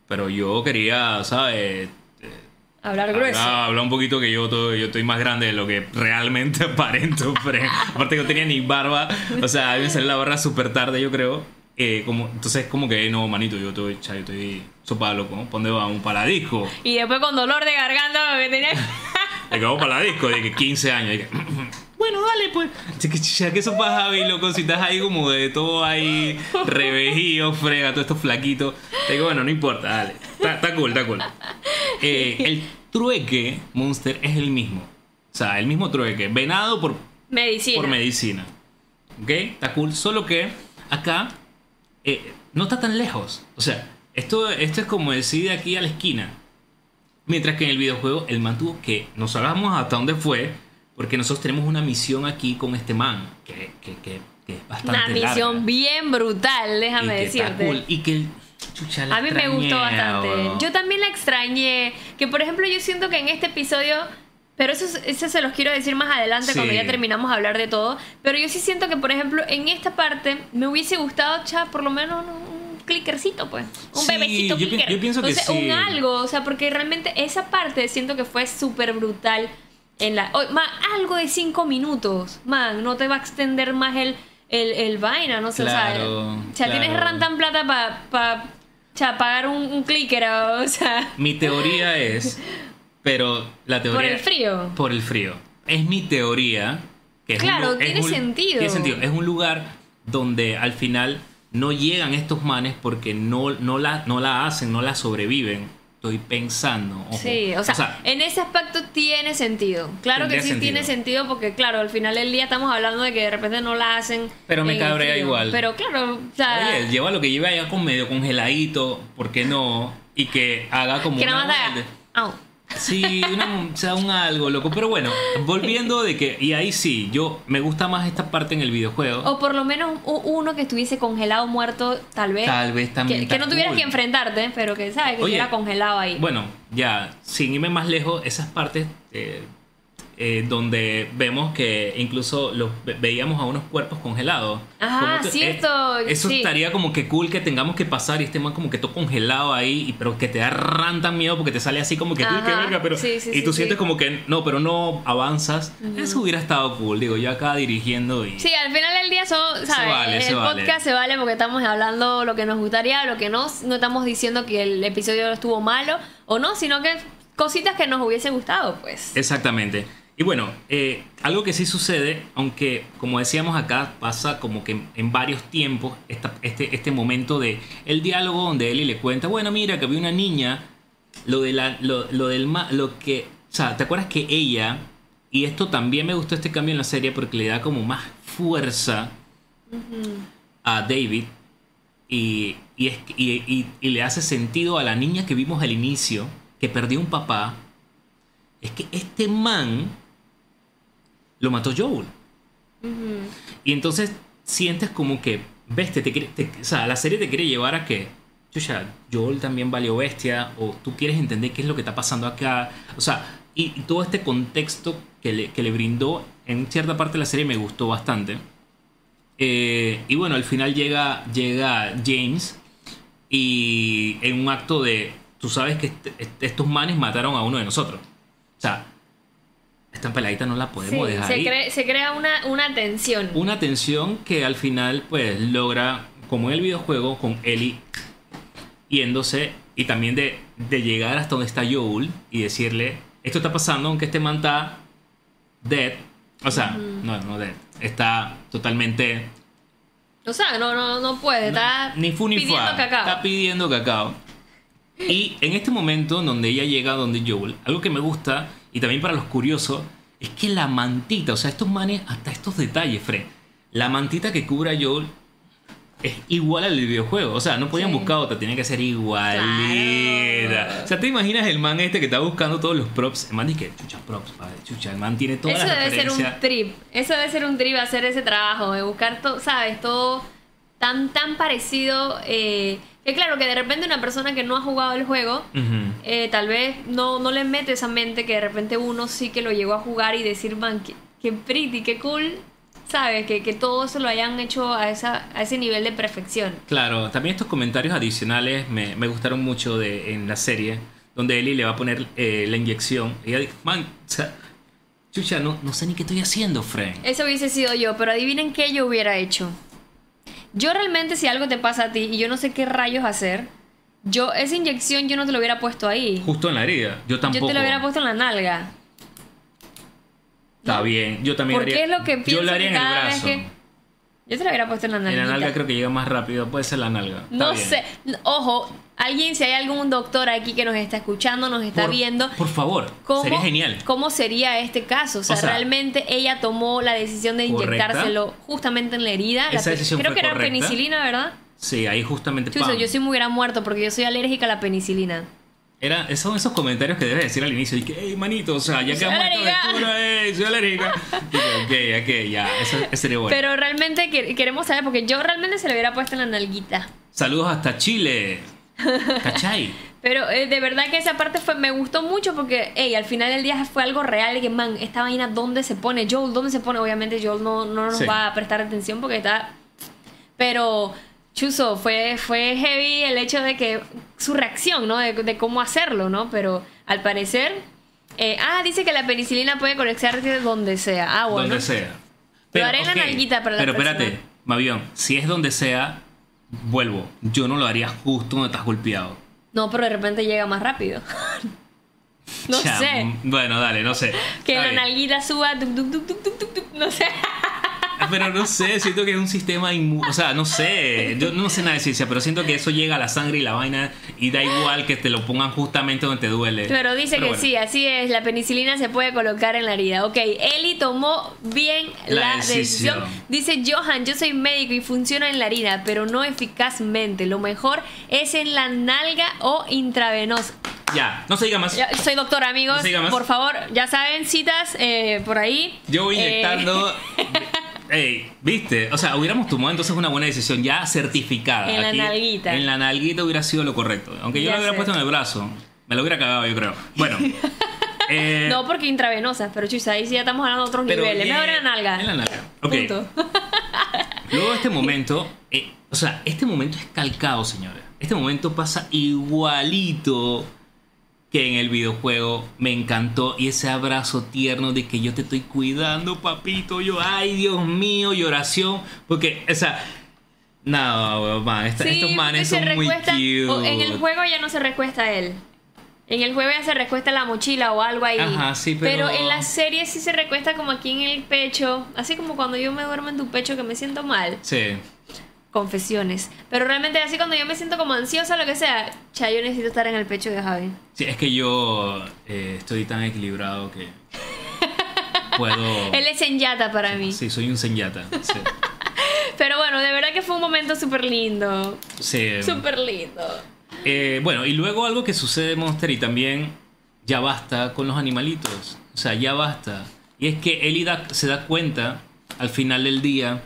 pero yo quería, ¿sabes? Hablar grueso. Hablar, hablar un poquito que yo, to- yo estoy más grande de lo que realmente aparento. pero aparte que no tenía ni barba. O sea, a mí me salió la barba súper tarde, yo creo. Eh, como, entonces, como que, no, manito, yo estoy, yo estoy sopa loco. ¿no? ¿Pa' ¿Dónde va? Un paladisco. Y después con dolor de garganta que tenía... De que vamos para la disco, de que 15 años. de que, bueno, dale, pues. Ya que, ya que eso pasa, Javi, loco, si estás ahí como de todo ahí, revejío, frega, todo esto flaquito. Te digo, bueno, no importa, dale. Está, está cool, está cool. Eh, el trueque, Monster, es el mismo. O sea, el mismo trueque. Venado por, Medicina. por medicina. ¿Ok? Está cool. Solo que acá eh, no está tan lejos. O sea, esto, esto es como decir de aquí a la esquina. Mientras que en el videojuego el man tuvo que nos hagamos hasta dónde fue. Porque nosotros tenemos una misión aquí con este man. Que, que, que, que es bastante Una misión larga. bien brutal, Y déjame que está decirte. cool, Y que chucha, la A mí me extrañé, gustó bastante. weón. Yo también la extrañé. Que por ejemplo, yo siento que en este episodio. Pero eso, es- eso se los quiero decir más adelante Sí. cuando ya terminamos de hablar de todo. Pero yo sí siento que, por ejemplo, en esta parte me hubiese gustado, cha, por lo menos un clickercito, pues. Un Sí, bebecito yo pi- clicker. yo pienso que o sea, sí. un algo. O sea, porque realmente esa parte siento que fue súper brutal. En la, oh, man, algo de cinco minutos. Man, no te va a extender más el, el, el vaina, no sé. Claro, o sea, o sea, tienes claro. ran tan plata para pa, cha, pagar un, un clicker, o sea. Mi teoría es. Pero la teoría. Por el frío. Por el frío. Es mi teoría. Que es Claro, es tiene sentido. Tiene sentido. Es un lugar donde al final no llegan estos manes porque no, no, la, no la hacen, no la sobreviven. Estoy pensando. ojo. Sí, o sea, en ese aspecto tiene sentido. Claro que sí sentido. tiene sentido porque, claro, al final del día estamos hablando de que de repente no la hacen. Pero me cabrea igual. Pero claro, o sea, Oye, lleva lo que lleva allá con medio congeladito, ¿por qué no? Y que haga como que una nada más. Sí, una- o sea, un algo, loco. Pero bueno, volviendo de que. Y ahí sí, yo me gusta más esta parte en el videojuego. O por lo menos uno que estuviese congelado, muerto, tal vez. Tal vez también Que, no tuvieras cool. que enfrentarte, pero que, ¿sabes? Que Oye, estuviera congelado ahí. Bueno, ya, sin irme más lejos, esas partes eh, eh, donde vemos que incluso los ve- veíamos a unos cuerpos congelados. Ajá, Como que, cierto, eh, eso sí. estaría como que cool que tengamos que pasar y este man como que todo congelado ahí, y- pero que te da ranta miedo porque te sale así como que Ajá, que verga, pero. sí, sí, y tú sientes como que no, pero no avanzas. Eso hubiera estado cool, digo, yo acá dirigiendo y. Sí, al final del día son, ¿sabes? vale, el se vale. podcast se vale porque estamos hablando lo que nos gustaría, lo que no. No estamos diciendo que el episodio estuvo malo o no, sino que cositas que nos hubiese gustado, pues. Exactamente. Y bueno, eh, algo que sí sucede, aunque como decíamos acá, pasa como que en, varios tiempos este, este momento de el diálogo donde Ellie le cuenta, bueno, mira que había una niña, lo, de la, lo, lo del lo que, o sea, ¿te acuerdas que ella, y esto también me gustó este cambio en la serie porque le da como más fuerza a David y, y, es- y- y le hace sentido a la niña que vimos al inicio, que perdió un papá, es que este man lo mató Joel. Y entonces sientes como que, ves, te, te quiere- te- o sea, la serie te quiere llevar a que, chucha, Joel también valió bestia, o tú quieres entender qué es lo que está pasando acá. O sea, y, y todo este contexto que le, que le brindó en cierta parte de la serie me gustó bastante. Eh, y bueno, al final llega, llega James y en un acto de, tú sabes que estos manes mataron a uno de nosotros. O sea, esta peladita no la podemos Sí, dejar se, ahí. cre- se crea una, una tensión. Una tensión que al final pues logra, como en el videojuego, con Ellie yéndose y también de, de llegar hasta donde está Joel y decirle, esto está pasando aunque este man está dead. O sea, no, no dead. Está totalmente O sea, no, no, no puede, está ni fu ni pidiendo fa. cacao. Está pidiendo cacao. Y en este momento donde ella llega donde Joel, algo que me gusta y también para los curiosos es que la mantita, o sea, estos manes, hasta estos detalles, Fred. La mantita que cubre a Joel es igual al videojuego. O sea, no podían Sí. buscar otra, tenía que ser igualita. Claro. O sea, ¿te imaginas el man este que está buscando todos los props? El man dice que, chucha, props, padre, chucha. El man tiene todas Eso las debe ser un trip. Eso debe ser un trip hacer ese trabajo, de buscar todo, ¿sabes? Todo tan, tan parecido. eh, que claro, que de repente una persona que no ha jugado el juego, eh, tal vez no, no le mete esa mente que de repente uno sí que lo llegó a jugar y decir, man, qué, qué pretty, qué cool, ¿sabes? Que, que todo eso lo hayan hecho a, esa, a ese nivel de perfección. Claro, también estos comentarios adicionales me, me gustaron mucho de, en la serie, donde Ellie le va a poner eh, la inyección. Y ella dice, man, o sea, chucha, no, no sé ni qué estoy haciendo, Frank. Eso hubiese sido yo, pero adivinen qué yo hubiera hecho. Yo realmente si algo te pasa a ti y yo no sé qué rayos hacer, yo esa inyección yo no te lo hubiera puesto ahí. Justo en la herida. Yo tampoco. Yo te lo hubiera puesto en la nalga. Está bien, yo también Porque haría- es lo que pienso Yo lo haría en el cada vez brazo. que... Yo te lo hubiera puesto en la En nalga. la nalga creo que llega más rápido, puede ser la nalga. No sé. Ojo, alguien, si hay algún doctor aquí que nos está escuchando, nos está Por- viendo, Por favor, ¿Cómo, sería genial. ¿Cómo sería este caso? O sea, O sea, realmente ella tomó la decisión de correcta. inyectárselo justamente en la herida. La Esa pe- decisión creo fue que era penicilina, ¿verdad? Sí, ahí justamente. Chuzo, pam. yo sí me hubiera muerto porque yo soy alérgica a la penicilina. Era, son esos comentarios que debes decir al inicio. Y que, hey, manito, o sea, ya que vamos a esta aventura, hey, soy que, ok, ok, ya, eso, eso sería bueno. Pero realmente que- queremos saber, porque yo realmente se lo hubiera puesto en la nalguita. Saludos hasta Chile. ¿Cachai? Pero eh, de verdad que esa parte fue, me gustó mucho porque, hey, al final del día fue algo real. y Que, man, esta vaina, ¿dónde se pone? Joel, ¿dónde se pone? Obviamente, Joel no, no nos Sí. va a prestar atención porque está. Pero, Chuzo, fue, fue heavy el hecho de que. Su reacción, ¿no? De, de cómo hacerlo, ¿no? Pero al parecer. eh, ah, dice que la penicilina puede conectarse donde sea. Ah, bueno. Donde sea. Lo haré en la nalguita para la Pero espérate. Mavión, si es donde sea, vuelvo. Yo no lo haría justo donde estás golpeado. No, pero de repente llega más rápido. no sé. Bueno, dale, no sé. Que Está la bien. nalguita suba. tuc, tuc, tuc, no sé. Pero no sé, siento que es un sistema inmu- O sea, no sé. Yo no sé nada de ciencia, pero siento que eso llega a la sangre y la vaina y da igual que te lo pongan justamente donde te duele. Pero dice Pero que bueno. sí, así es, la penicilina se puede colocar en la herida. Ok, Eli tomó bien La la, decisión. decisión. Dice Johan, yo soy médico y funciona en la herida, pero no eficazmente. Lo mejor es en la nalga o intravenosa. Ya, no se diga más. Ya, soy doctor, amigos. No se diga más. Por favor, ya saben, citas eh, por ahí. Yo voy Eh, inyectando. Ey, ¿viste? O sea, hubiéramos tomado entonces una buena decisión ya certificada. En la nalguita. En la nalguita hubiera sido lo correcto. Aunque yo Ya lo hubiera sé. puesto en el brazo. Me lo hubiera cagado, yo creo. Bueno. eh, no porque intravenosas, pero chusa, ahí sí ya estamos hablando de otros niveles. bien, Mejor en la nalga. En la nalga. Ok. Punto. Luego de este momento, eh, o sea, este momento es calcado, señores. Este momento pasa igualito que en el videojuego. Me encantó y ese abrazo tierno de que yo te estoy cuidando, papito. Yo, ay, Dios mío, y oración. Porque, o sea, no, man, esta- Sí, estos manes son muy cute. o en el juego ya no se recuesta él. En el juego ya se recuesta la mochila o algo ahí. Ajá, sí, pero- en la serie sí se recuesta como aquí en el pecho. Así como cuando yo me duermo en tu pecho que me siento mal. Sí. Confesiones. Pero realmente así cuando yo me siento como ansiosa lo que sea. Cha, yo necesito estar en el pecho de Javi. Sí, es que yo eh, estoy tan equilibrado que puedo... Él es senyata para mí. Sí, soy un senyata. Sí. Pero bueno, de verdad que fue un momento súper lindo. Sí. Súper lindo. Eh, bueno, y luego algo que sucede, Monster, y también ya basta con los animalitos. O sea, ya basta. Y es que Ellie da- se da cuenta al final del día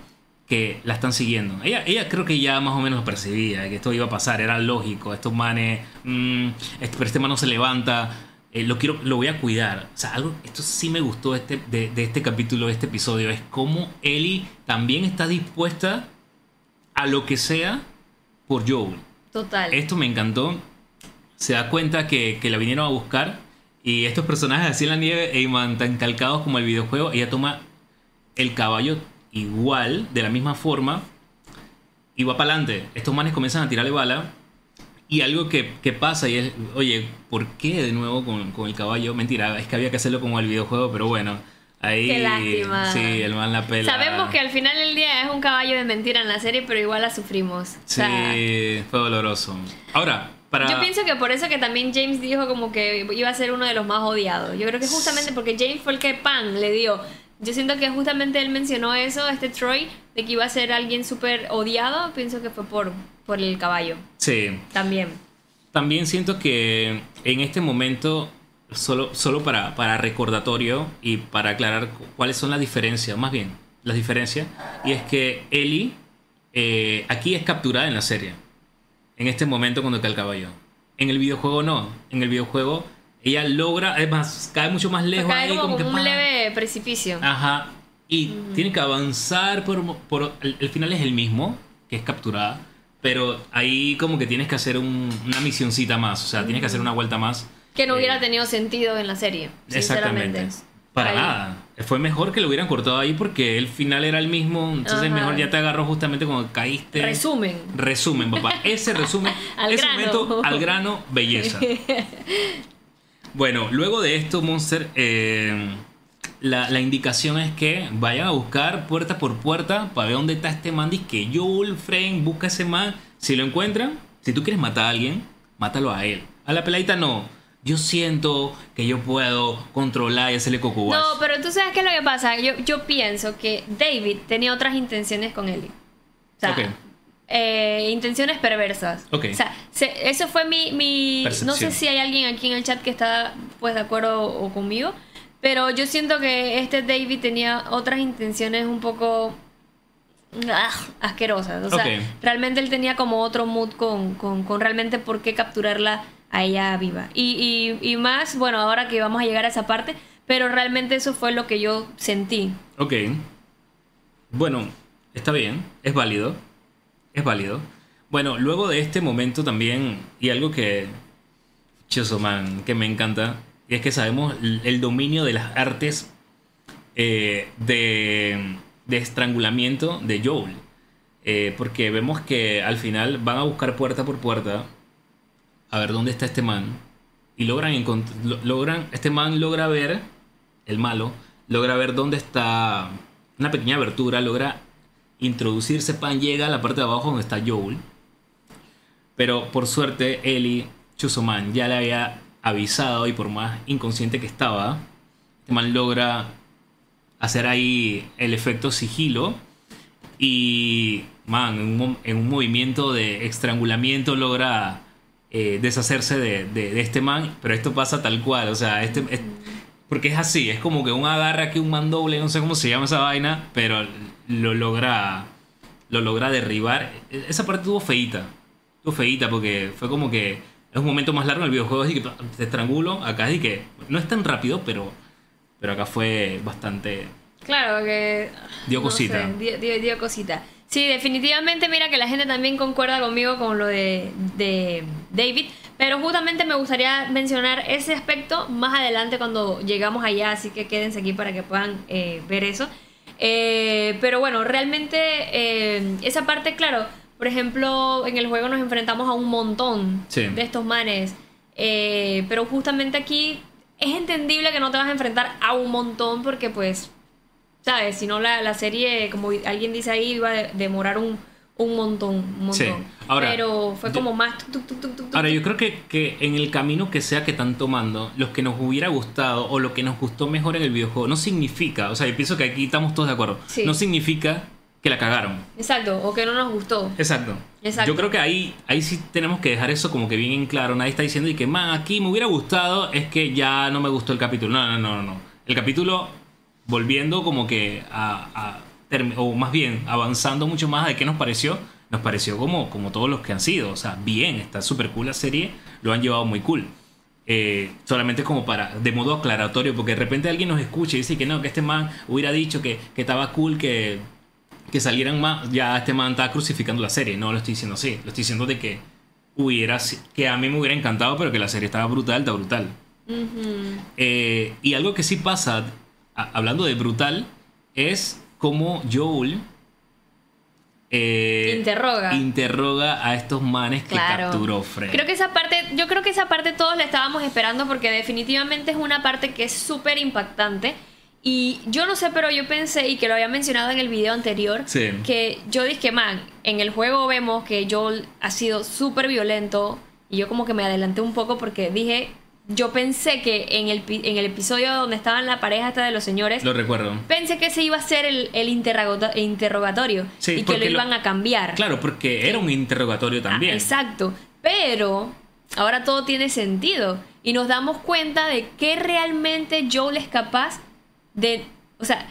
que la están siguiendo. Ella, ella creo que ya más o menos lo percibía, que esto iba a pasar, era lógico. Estos manes, este, pero este man no se levanta. eh, lo quiero, lo voy a cuidar. O sea, algo, esto sí me gustó este, de, de este capítulo, de este episodio, es cómo Ellie también está dispuesta a lo que sea por Joel. Total. Esto me encantó. Se da cuenta que, que la vinieron a buscar. Y estos personajes así en la nieve, Eyman, tan calcados como el videojuego, ella toma el caballo igual, de la misma forma, y va para adelante. Estos manes comienzan a tirarle bala. Y algo que, que pasa y es, oye, ¿por qué de nuevo con, con el caballo? Mentira, es que había que hacerlo como el videojuego, pero bueno. Ahí, Qué lástima. Sí, el man la pela. Sabemos que al final del día es un caballo de mentira en la serie, pero igual la sufrimos. O Sí, sea, fue doloroso. Ahora, para. Yo pienso que por eso que también James dijo como que iba a ser uno de los más odiados. Yo creo que justamente porque James fue el que pan le dio. Yo siento que justamente él mencionó eso, este Troy, de que iba a ser alguien súper odiado. Pienso que fue por, por el caballo Sí. también. También siento que en este momento, solo, solo para, para recordatorio y para aclarar cu- cuáles son las diferencias, más bien, las diferencias, y es que Ellie eh, aquí es capturada en la serie. En este momento cuando cae el caballo. En el videojuego no. En el videojuego ella logra, es más, cae mucho más lejos. Cae ahí, como, como un leve precipicio. Ajá. Y tiene que avanzar por... por el, el final es el mismo, que es capturada. Pero ahí como que tienes que hacer un- una misioncita más. O sea, tienes que hacer una vuelta más. Que no Eh, hubiera tenido sentido en la serie. Exactamente. Para Ahí. nada. Fue mejor que lo hubieran cortado ahí porque el final era el mismo. Entonces Ajá. mejor ya te agarró justamente cuando caíste. Resumen. Resumen, papá. Ese resumen. Al ese grano. momento al grano, belleza. Bueno, luego de esto, Monster, eh, la, la indicación es que vayan a buscar puerta por puerta para ver dónde está este man. Que Joel, Frank, busca ese man. Si lo encuentran, si tú quieres matar a alguien, mátalo a él. A la peladita no. Yo siento que yo puedo controlar y hacerle coco wash. No, pero tú sabes qué es lo que pasa. Yo, yo pienso que David tenía otras intenciones con Ellie. O sea. Eh, intenciones perversas. Ok. O sea, se- eso fue mi, mi- No sé si hay alguien aquí en el chat que está pues de acuerdo o conmigo. Pero yo siento que este David tenía otras intenciones un poco ah, asquerosas. O sea, realmente él tenía como otro mood con, con, con realmente por qué capturarla a ella viva. Y, y, y más, bueno, ahora que vamos a llegar a esa parte, pero realmente eso fue lo que yo sentí. Ok. Bueno, está bien, es válido. Es válido. Bueno, luego de este momento también, y algo que, man, que me encanta, y es que sabemos el, dominio de las artes eh, de, de estrangulamiento de Joel. Eh, porque vemos que al final van a buscar puerta por puerta a ver dónde está este man. Y logran. Logran, este man logra ver, el malo, logra ver dónde está una pequeña abertura, logra introducirse, pan llega a la parte de abajo donde está Joel. Pero por suerte, Ellie Chusoman ya le había avisado y por más inconsciente que estaba, este man logra hacer ahí el efecto sigilo y, man, en un, mo- en un movimiento de estrangulamiento logra eh, deshacerse de, de- este man, pero esto pasa tal cual, o sea, este, es- porque es así, es como que un agarra aquí un mandoble, no sé cómo se llama esa vaina, pero lo logra, lo logra derribar. Esa parte tuvo feíta, tuvo feíta porque fue como que es un momento más largo en el videojuego, así que te estrangulo, acá es que no es tan rápido, pero, pero acá fue bastante... Claro que... Dio no cosita. sé, dio, dio- dio cosita. Sí, definitivamente, mira que la gente también concuerda conmigo con lo de, de David, pero justamente me gustaría mencionar ese aspecto más adelante cuando llegamos allá, así que quédense aquí para que puedan eh, ver eso. Eh, pero bueno, realmente eh, esa parte, claro, por ejemplo, en el juego nos enfrentamos a un montón Sí. de estos manes, eh, pero justamente aquí es entendible que no te vas a enfrentar a un montón porque pues ¿Sabes? Si no, la, la serie, como alguien dice ahí, iba a de- demorar un, un montón, un montón. Sí. Ahora, Pero fue yo- como más... tuc, tuc, tuc, Ahora, yo creo que, que en el camino que sea que están tomando, los que nos hubiera gustado o lo que nos gustó mejor en el videojuego, no significa, o sea, yo pienso que aquí estamos todos de acuerdo, Sí. no significa que la cagaron. Exacto, o que no nos gustó. Exacto. Exacto. Yo creo que ahí, ahí sí tenemos que dejar eso como que bien en claro. Nadie está diciendo y que, man, aquí me hubiera gustado, es que ya no me gustó el capítulo. No, no, no, no. El capítulo volviendo como que a, o más bien avanzando mucho más de qué nos pareció, nos pareció como, como todos los que han sido. O sea, bien, está súper cool la serie, lo han llevado muy cool. Eh, solamente como para, de modo aclaratorio, porque de repente alguien nos escucha y dice que no, que este man hubiera dicho que, que estaba cool, que, que salieran más, ya este man está crucificando la serie. No lo estoy diciendo así, lo estoy diciendo de que hubiera, que a mí me hubiera encantado, pero que la serie estaba brutal, está brutal. Eh, y algo que sí pasa, a- hablando de brutal, es como Joel eh, Interroga. interroga a estos manes que capturó Fred. Creo que esa parte, yo creo que esa parte todos la estábamos esperando porque definitivamente es una parte que es súper impactante Y yo no sé, pero yo pensé, y que lo había mencionado en el video anterior, Sí. que yo dije, man, en el juego vemos que Joel ha sido súper violento. Y yo como que me adelanté un poco porque dije, yo pensé que en el, en el episodio donde estaban la pareja esta de los señores, Lo recuerdo. pensé que ese iba a ser el, el interrogato- interrogatorio Sí, y que lo lo- iban a cambiar. Claro, porque era un interrogatorio Ah, también. exacto. Pero ahora todo tiene sentido. Y nos damos cuenta de que realmente Joel es capaz de. O sea,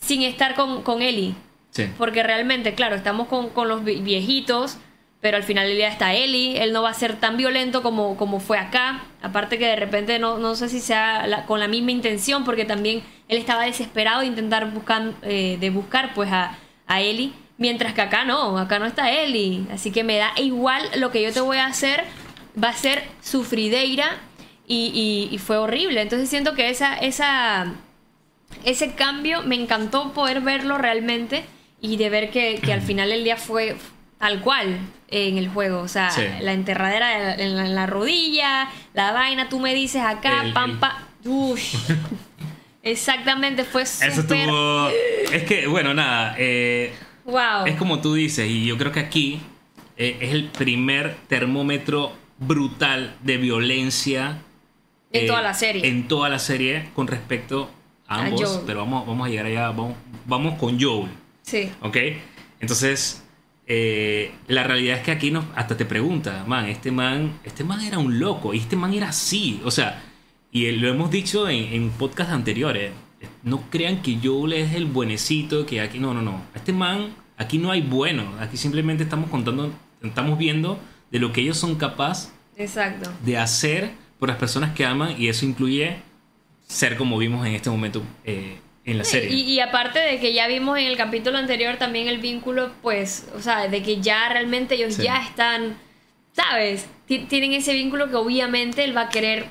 sin estar con, con Ellie. Sí. Porque realmente, claro, estamos con, con los vi- viejitos. Pero al final del día está Ellie. Él no va a ser tan violento como, como fue acá. Aparte que de repente no, no sé si sea con la misma intención. Porque también él estaba desesperado de intentar buscar, eh, de buscar pues a, a Ellie. Mientras que acá no, acá no está Ellie. Así que me da igual lo que yo te voy a hacer. Va a ser sufrideira. Y, y- y fue horrible. Entonces siento que esa, esa, ese cambio me encantó poder verlo realmente. Y de ver que, que al final el día fue tal cual en el juego. O sea, Sí. la enterradera en la, en la rodilla, la vaina, tú me dices acá, El- pam, el- pa. Ush. Exactamente, fue Eso súper. estuvo. Es que, bueno, nada. eh, Wow. Es como tú dices, y yo creo que aquí eh, es el primer termómetro brutal de violencia. En eh, toda la serie. En toda la serie con respecto a ambos. Pero vamos, vamos a llegar allá. Vamos, vamos con Joel. Sí. ¿Ok? Entonces, eh, la realidad es que aquí nos, hasta te pregunta, man, este man, este man era un loco y este man era así. O sea, y lo hemos dicho en, en podcasts anteriores. No crean que Joel es el buenecito, que aquí no, no, no. Este man, aquí no hay bueno. Aquí simplemente estamos contando, estamos viendo de lo que ellos son capaces Exacto. de hacer por las personas que aman y eso incluye ser como vimos en este momento eh, en la serie. Y, y aparte de que ya vimos en el capítulo anterior también el vínculo, pues, o sea, de que ya realmente ellos Sí. ya están, ¿sabes? Ti- Tienen ese vínculo que obviamente él va a querer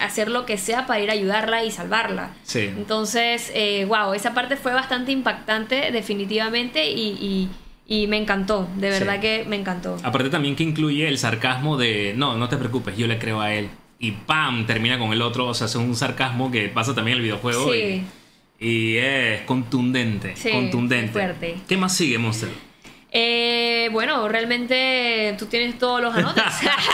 hacer lo que sea para ir a ayudarla y salvarla. Sí. Entonces, eh, wow, esa parte fue bastante impactante, definitivamente, y, y- y me encantó, de verdad Sí. que me encantó. Aparte también que incluye el sarcasmo de, no, no te preocupes, yo le creo a él. Y ¡pam! termina con el otro. O sea, es un sarcasmo que pasa también en el videojuego. Sí. Y, y es contundente. Sí, contundente. fuerte. ¿Qué más sigue, Monster? Eh, bueno, realmente tú tienes todos los anotes.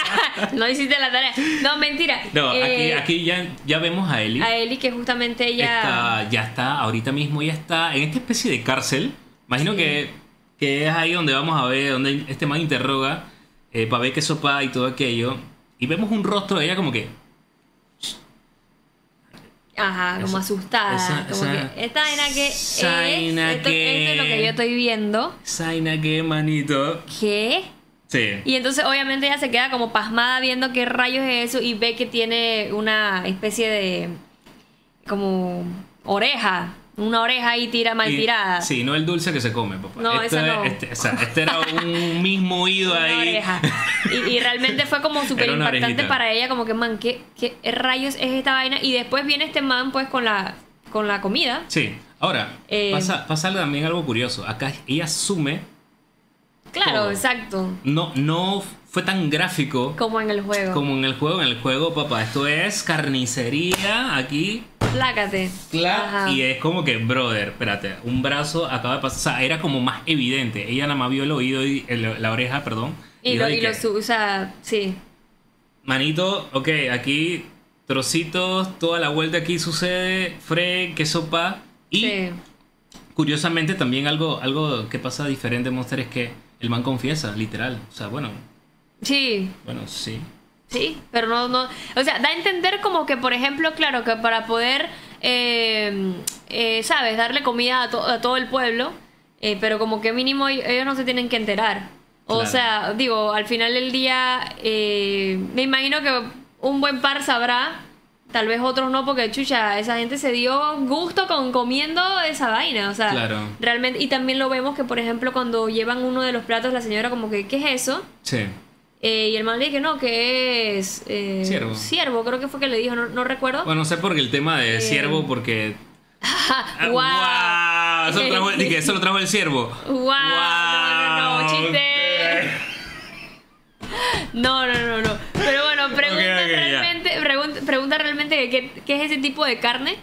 no hiciste la tarea. No, mentira. No, aquí, Eh, aquí ya, ya vemos a Ellie. A Eli, que justamente ella. Está- ya está, ahorita mismo ya está en esta especie de cárcel. Imagino Sí. que, que es ahí donde vamos a ver, donde este man interroga eh, para ver qué sopa y todo aquello. Y vemos un rostro de ella como que, Ajá, como Esa- asustada. esa- como esa- que esta vaina que es. Esto, que- esto es lo que yo estoy viendo. Zaina, qué manito. ¿Qué? Sí. Y entonces obviamente ella se queda como pasmada viendo qué rayos es eso y ve que tiene una especie de como oreja, una oreja ahí tira mal Y- tirada. Sí, no el dulce que se come, papá. No, Esto esa es- no. Este, o sea, este era un mismo oído ahí. oreja. Y, y realmente fue como súper impactante orejita. para ella, como que man, ¿qué, ¿qué rayos es esta vaina? Y después viene este man pues con la con la comida. Sí. Ahora, Eh, pasa, pasa también algo curioso. Acá ella asume, Claro, Todo. exacto. no, no fue tan gráfico Como en el juego. como en el juego. En el juego, papá, esto es carnicería aquí. Plácate. Claro, Ajá. y es como que, brother, espérate, un brazo acaba de pasar. O sea, era como más evidente. Ella nada más vio el oído y el- la oreja, perdón. Y, lo, y que, lo su- o sea, sí. Manito, ok, aquí trocitos, toda la vuelta aquí sucede, Fred, que sopa. Y sí. curiosamente también algo, algo que pasa diferente en Monster es que el man confiesa, literal. O sea, bueno, Sí, bueno, sí. Sí, pero no, no, o sea, da a entender como que, por ejemplo, claro, que para poder, eh, eh, ¿sabes?, darle comida a, to- a todo el pueblo, eh, pero como que mínimo ellos no se tienen que enterar. O Claro. sea, digo, al final del día, eh, me imagino que un buen par sabrá, tal vez otros no, porque chucha, esa gente se dio gusto con comiendo esa vaina, o sea, Claro. realmente, y también lo vemos que, por ejemplo, cuando llevan uno de los platos, la señora como que, ¿qué es eso? Sí. Eh, y el man le dije, no, que es... Eh, Ciervo. Ciervo, creo que fue que le dijo, no, no recuerdo. Bueno, no sé por qué el tema de Eh, ciervo, porque. wow. ¡Guau! Eso lo trajo, dije, eso lo trajo el ciervo. Guau, no, no, no, chiste. No, no, no, no. Pregunta realmente, qué, qué es ese tipo de carne.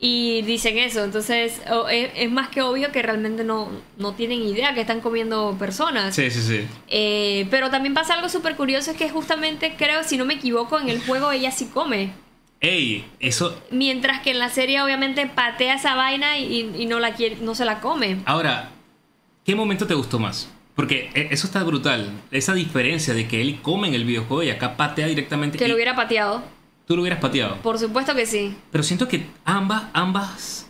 y dicen eso. Entonces es, es más que obvio que realmente no, no tienen idea que están comiendo personas. Sí, sí, sí. Eh, pero también pasa algo súper curioso, es que justamente creo, si no me equivoco, en el juego ella sí come. Ey, eso. Mientras que en la serie obviamente patea esa vaina y, y no, la quiere, no se la come. Ahora, ¿qué momento te gustó más? Porque e- eso está brutal. Esa diferencia de que él come en el videojuego y acá patea directamente. Que y lo hubiera pateado. Tú lo hubieras pateado. Por supuesto que sí. Pero siento que ambas, ambas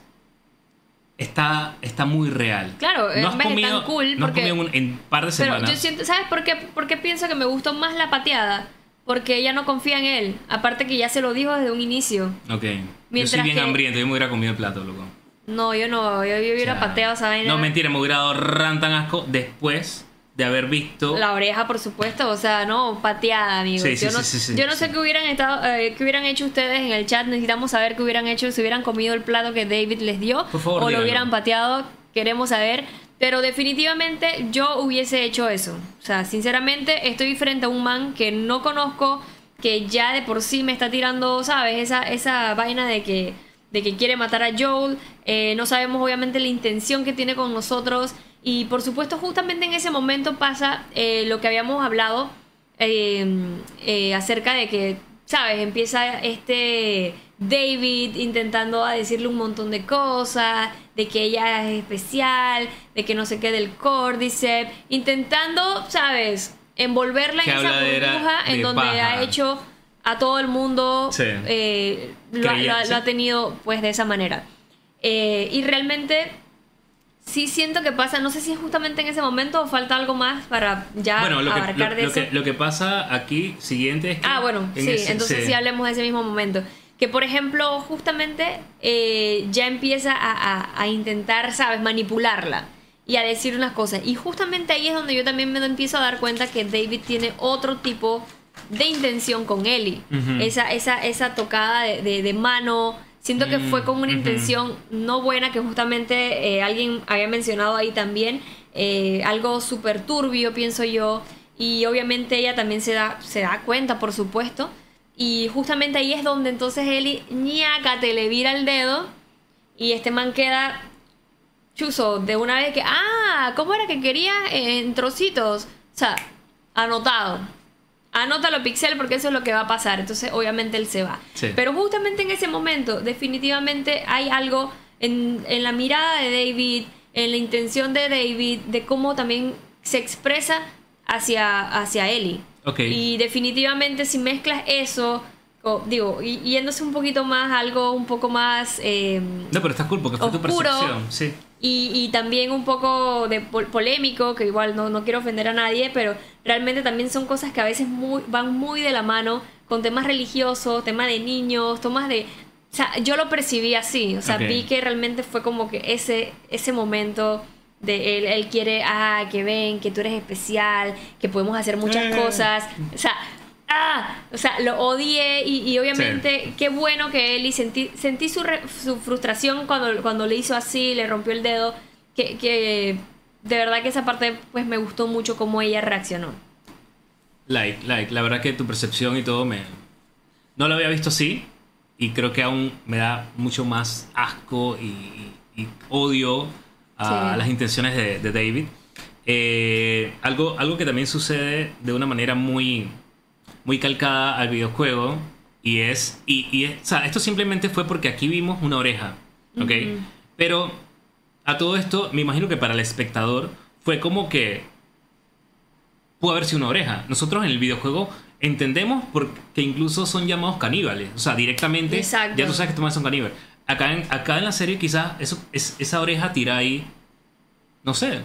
está, está muy real. Claro, en no has vez de comido, tan cool, no has porque- comido en un en par de Pero semanas. yo siento, ¿sabes por qué, por qué pienso que me gustó más la pateada? Porque ella no confía en él. Aparte que ya se lo dijo desde un inicio. Ok. yo Mientras soy bien que- hambriento, yo me hubiera comido el plato, loco. No, yo no, yo, yo hubiera O sea, pateado esa vaina. No, mentira, me hubiera dado ran tan asco después de haber visto. La oreja, por supuesto, o sea, no, pateada, amigos. Sí, sí, yo no, sí, yo no sé qué hubieran estado, eh, qué hubieran hecho ustedes en el chat. Necesitamos saber qué hubieran hecho si hubieran comido el plato que David les dio Por favor, o lo hubieran pateado. Queremos saber. Pero definitivamente yo hubiese hecho eso. O sea, sinceramente estoy frente a un man que no conozco, que ya de por sí me está tirando, ¿sabes? Esa, esa vaina de que, de que quiere matar a Joel. Eh, no sabemos obviamente la intención que tiene con nosotros. Y por supuesto, justamente en ese momento pasa eh, lo que habíamos hablado eh, eh, acerca de que, ¿sabes? Empieza este David intentando a decirle un montón de cosas, de que ella es especial, de que no se quede el Cordyceps, intentando, ¿sabes? Envolverla en esa burbuja en de donde paja. ha hecho a todo el mundo, Sí. eh, lo, Creía- sí. lo ha tenido pues de esa manera. Eh, y realmente sí siento que pasa, no sé si es justamente en ese momento o falta algo más para ya bueno, lo que, abarcar lo- de lo eso. que, lo que pasa aquí siguiente es que. Ah, bueno, en sí, ese- entonces sí. hablemos de ese mismo momento. Que por ejemplo, justamente eh, ya empieza a, a- a intentar, ¿sabes?, manipularla y a decir unas cosas. Y justamente ahí es donde yo también me empiezo a dar cuenta que David tiene otro tipo de intención con Ellie. Esa, esa, esa tocada de, de- de mano. Siento que Mm, fue con una ujú. intención no buena, que justamente eh, alguien había mencionado ahí también. eh, algo súper turbio, pienso yo. Y obviamente ella también se da, se da cuenta, por supuesto. Y justamente ahí es donde entonces Eli, ñácate, le vira el dedo. Y este man queda chuzo de una vez que, ah, ¿cómo era que quería en trocitos? O sea, anotado. Anótalo pixel porque eso es lo que va a pasar. Entonces, obviamente él se va. Sí. Pero justamente en ese momento, definitivamente hay algo en, en la mirada de David, en la intención de David, de cómo también se expresa hacia, hacia Ellie. Y definitivamente si mezclas eso, o, digo, y- yéndose un poquito más algo un poco más... eh, No, pero está cool porque fue tu Oscuro. percepción. Sí. Y, y también un poco de pol- polémico, que igual no, no quiero ofender a nadie, pero realmente también son cosas que a veces muy, van muy de la mano con temas religiosos, temas de niños, temas de... O sea, yo lo percibí así, o sea, vi que realmente fue como que ese, ese momento de él, él quiere, ah, que ven, que tú eres especial, que podemos hacer muchas Eh. cosas, o sea, ah, o sea, lo odié y, y obviamente qué bueno que él y sentí, sentí su, re- su frustración cuando, cuando le hizo así, le rompió el dedo, que, que de verdad que esa parte pues me gustó mucho cómo ella reaccionó. Like, like. La verdad que tu percepción y todo me. No lo había visto así. Y creo que aún me da mucho más asco y, y- y odio a Sí. las intenciones de, de David. Eh, algo, algo que también sucede de una manera muy, muy calcada al videojuego. Y es. Y, y es- o sea, esto simplemente fue porque aquí vimos una oreja. ¿Ok? Pero a todo esto, me imagino que para el espectador fue como que pudo haber sido una oreja. Nosotros en el videojuego entendemos porque incluso son llamados caníbales. O sea, directamente Exacto. ya tú sabes que manes son caníbales. Acá en, acá en la serie quizás eso, es, esa oreja tira ahí, no sé.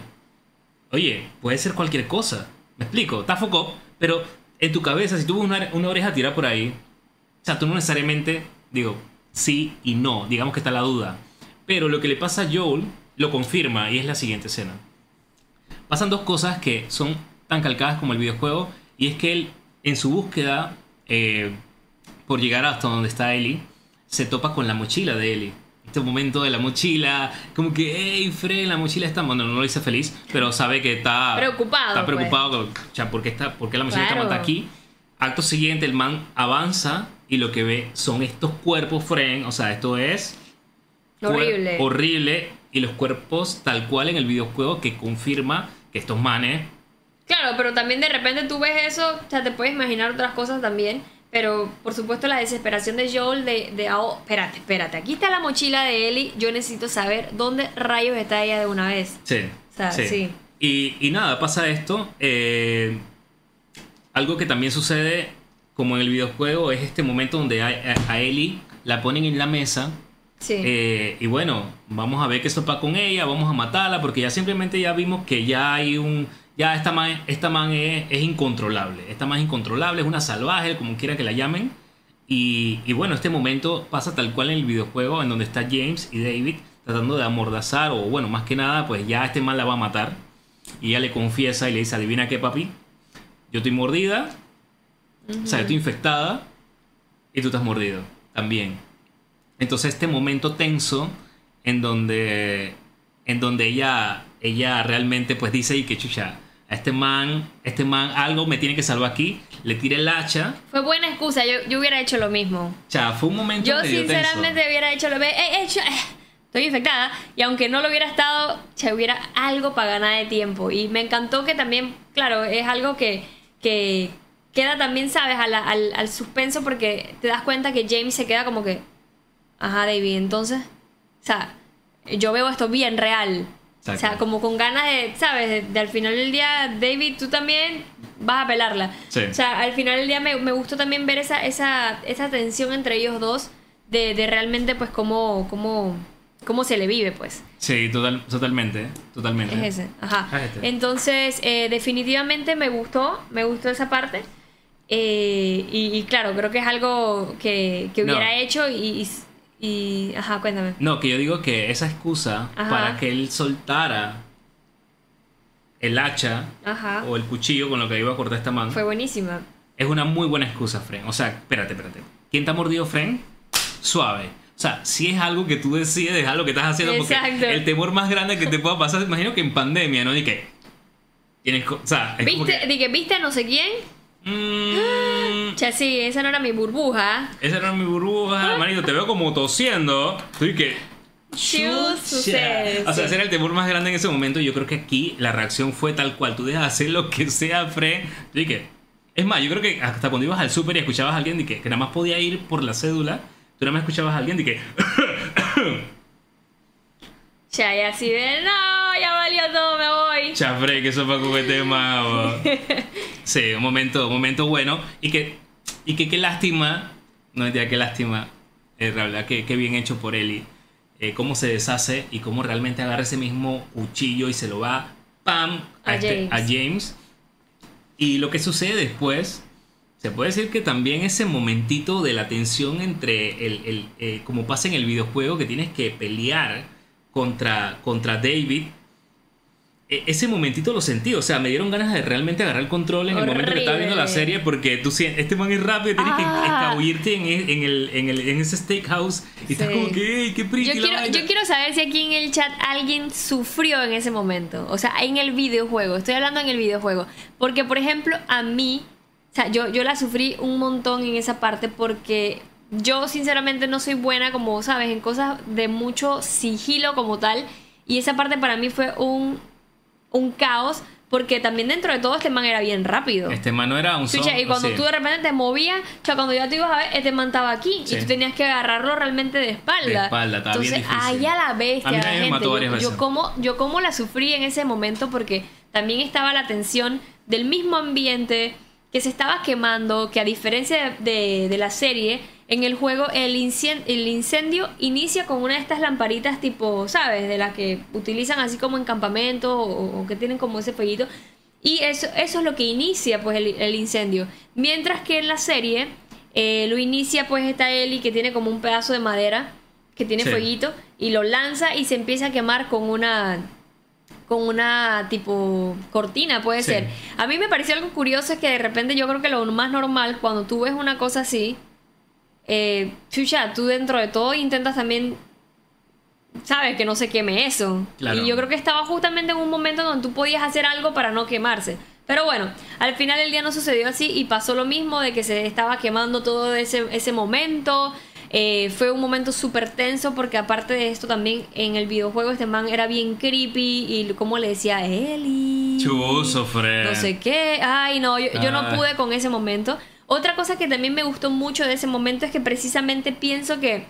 Oye, puede ser cualquier cosa. Me explico, está foco, pero en tu cabeza, si tuvo una, una oreja tirada por ahí, o sea, tú no necesariamente, digo, sí y no, digamos que está la duda. Pero lo que le pasa a Joel lo confirma y es la siguiente escena. Pasan dos cosas que son tan calcadas como el videojuego y es que él, en su búsqueda eh, por llegar hasta donde está Ellie, se topa con la mochila de Ellie. Este momento de la mochila, como que, hey, Fred, la mochila está. Bueno, no lo dice feliz, pero sabe que está. Preocupado, Está pues. preocupado, con, o sea, ¿por qué, está, por qué la mochila Claro. está aquí? Acto siguiente, el man avanza y lo que ve son estos cuerpos, Fren. O sea, esto es Horrible. horrible y los cuerpos tal cual en el videojuego que confirma que estos manes Claro, pero también de repente tú ves eso, o sea, te puedes imaginar otras cosas también. Pero por supuesto la desesperación de Joel de, de oh, espérate, espérate, aquí está la mochila de Ellie, yo necesito saber dónde rayos está ella de una vez. Sí. O sea, sí. Y, y nada, pasa esto. eh, algo que también sucede, como en el videojuego, es este momento donde a, a- a Ellie la ponen en la mesa. Sí. eh, y bueno, vamos a ver qué sopa con ella, vamos a matarla, porque ya simplemente ya vimos que ya hay un. Ya esta man, esta man es, es incontrolable. Esta man es incontrolable, es una salvaje, como quiera que la llamen. Y, y bueno, este momento pasa tal cual en el videojuego, en donde está James y David tratando de amordazar, o bueno, más que nada, pues ya este man la va a matar. Y ella le confiesa y le dice, adivina qué, papi, yo estoy mordida, o sea, yo estoy infectada, y tú estás mordido también. Entonces este momento tenso en donde, en donde ella, ella realmente pues dice y que chucha, a este man, este man algo me tiene que salvar aquí, le tira el hacha, Fue buena excusa, yo, yo hubiera hecho lo mismo. o sea, fue un momento Yo medio tenso. sinceramente hubiera hecho lo mismo. Eh, eh, yo- eh, estoy infectada y aunque no lo hubiera estado, se hubiera algo para ganar de tiempo. Y me encantó que también, claro, es algo que, que queda también, ¿sabes? A la- al, al suspenso porque te das cuenta que James se queda como que, ajá, David, entonces, o sea, yo veo esto bien real. O sea, como con ganas de, ¿sabes? De, de al final del día, David, tú también vas a pelarla. Sí. O sea, al final del día me, me gustó también ver esa, esa, esa tensión entre ellos dos de, de realmente, pues, cómo, cómo, cómo se le vive, pues. Sí, total, totalmente, totalmente. Es ese, ajá. Ah, este. Entonces, eh, definitivamente me gustó, me gustó esa parte. Eh, y, y claro, creo que es algo que, que No. hubiera hecho y, y, y- Ajá, cuéntame. No, que yo digo que esa excusa Ajá. para que él soltara el hacha Ajá. o el cuchillo con lo que iba a cortar esta man Fue buenísima. es una muy buena excusa, Fren. O sea, espérate, espérate. ¿Quién te ha mordido, Fren? Suave. O sea, si es algo que tú decides, es algo que estás haciendo porque el temor más grande que te pueda pasar, imagino que en pandemia, ¿no? Y que tienes, co- o sea, es como ¿Viste? que, Dije, ¿viste a no sé quién? Mm, sí, esa no era mi burbuja. esa era mi burbuja, hermanito, te veo como tosiendo. Estoy que Chucha. O sea, ese era el temor más grande en ese momento. Yo creo que aquí la reacción fue tal cual. Tú dejas hacer lo que sea, Fred. Yo dije, es más, yo creo que hasta cuando ibas al súper y escuchabas a alguien de que, que nada más podía ir por la cédula, tú nada más escuchabas a alguien de que. Ya, y así de, no, ya valió todo, me voy. Chafre, que eso para coquete más. Sí, un momento, un momento bueno. Y que, y que qué lástima. No mentira, qué lástima. Es verdad, que qué bien hecho por Eli. Eh, cómo se deshace y cómo realmente agarra ese mismo cuchillo y se lo va, ¡pam! a, A este- James. a James. Y lo que sucede después, se puede decir que también ese momentito de la tensión entre el, el, eh, como pasa en el videojuego, que tienes que pelear contra, contra David. E- Ese momentito lo sentí, o sea, me dieron ganas de realmente agarrar el control en el momento que estaba viendo la serie, porque tú sientes, este man es rápido, tienes que escabullirte en, e- en el, en, el, en ese steakhouse y estás como que, "Ey, qué pretty Yo quiero, vaina". yo quiero saber si aquí en el chat alguien sufrió en ese momento. O sea, en el videojuego. Estoy hablando en el videojuego. Porque, por ejemplo, a mí, o sea, yo, yo la sufrí un montón en esa parte porque yo sinceramente no soy buena, como sabes, en cosas de mucho sigilo como tal. Y esa parte para mí fue un, un caos. Porque también dentro de todo este man era bien rápido. Este man no era un Chucha, son- y cuando sí. tú de repente te movías, sea, cuando ya te ibas a ver, este man estaba aquí Sí. y tú tenías que agarrarlo realmente de espalda. De espalda, estaba bien Entonces, difícil. a la bestia, A mí la me gente. mató varias yo, como, yo como la sufrí en ese momento porque también estaba la tensión del mismo ambiente que se estaba quemando, que a diferencia de, de- de la serie, en el juego el, incien- el incendio inicia con una de estas lamparitas tipo, ¿sabes? De las que utilizan así como en campamentos o, o que tienen como ese fueguito. Y eso, eso es lo que inicia pues el, el incendio. Mientras que en la serie eh, lo inicia pues esta Ellie que tiene como un pedazo de madera que tiene Sí. fueguito y lo lanza y se empieza a quemar con una con una tipo cortina puede Sí. ser. A mí me pareció algo curioso es que de repente yo creo que lo más normal cuando tú ves una cosa así eh, chucha, tú dentro de todo intentas también sabes que no se queme eso. Claro. Y yo creo que estaba justamente en un momento donde tú podías hacer algo para no quemarse. Pero bueno, al final del día no sucedió así y pasó lo mismo de que se estaba quemando todo ese, ese momento. Eh, fue un momento súper tenso porque aparte de esto también en el videojuego este man era bien creepy y como le decía Eli. Chuso, Fred. No sé qué. Ay, no, yo, yo no Ah. pude con ese momento. Otra cosa que también me gustó mucho de ese momento es que precisamente pienso que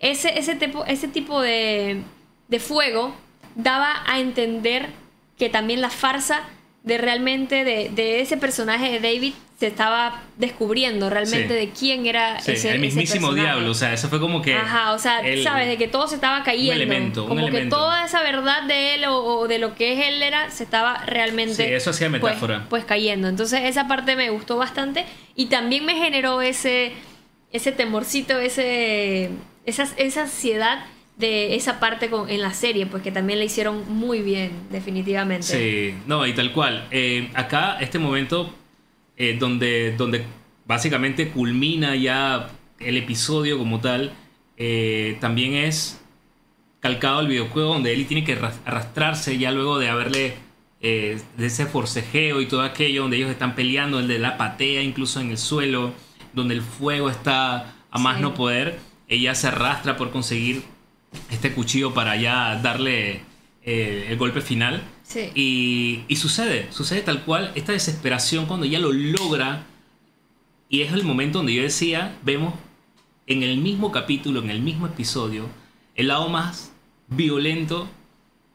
ese, ese, tipo, ese tipo de, de fuego daba a entender que también la farsa de realmente de, de ese personaje de David se estaba descubriendo realmente Sí. de quién era Sí, ese el mismísimo diablo. O sea, eso fue como que. Ajá, o sea, el- sabes, de que todo se estaba cayendo. elemento, un como elemento. que toda esa verdad de él o, o de lo que es él era, se estaba realmente. Sí, eso hacía pues- metáfora. Pues, cayendo. Entonces, esa parte me gustó bastante. Y también me generó ese. Ese temorcito, ese. Esa, esa ansiedad de esa parte con, en la serie, pues que también la hicieron muy bien, definitivamente. Sí, no, y tal cual. Eh, acá, este momento eh, donde, donde básicamente culmina ya el episodio como tal, eh, también es calcado el videojuego donde Ellie tiene que arras- arrastrarse ya luego de haberle de ese forcejeo y todo aquello donde ellos están peleando, el de la patea incluso en el suelo, donde el fuego está a más Sí. no poder, ella se arrastra por conseguir este cuchillo para ya darle eh, el golpe final. Sí. Y, y sucede, sucede tal cual esta desesperación cuando ya lo logra. Y es el momento donde yo decía, vemos en el mismo capítulo, en el mismo episodio, el lado más violento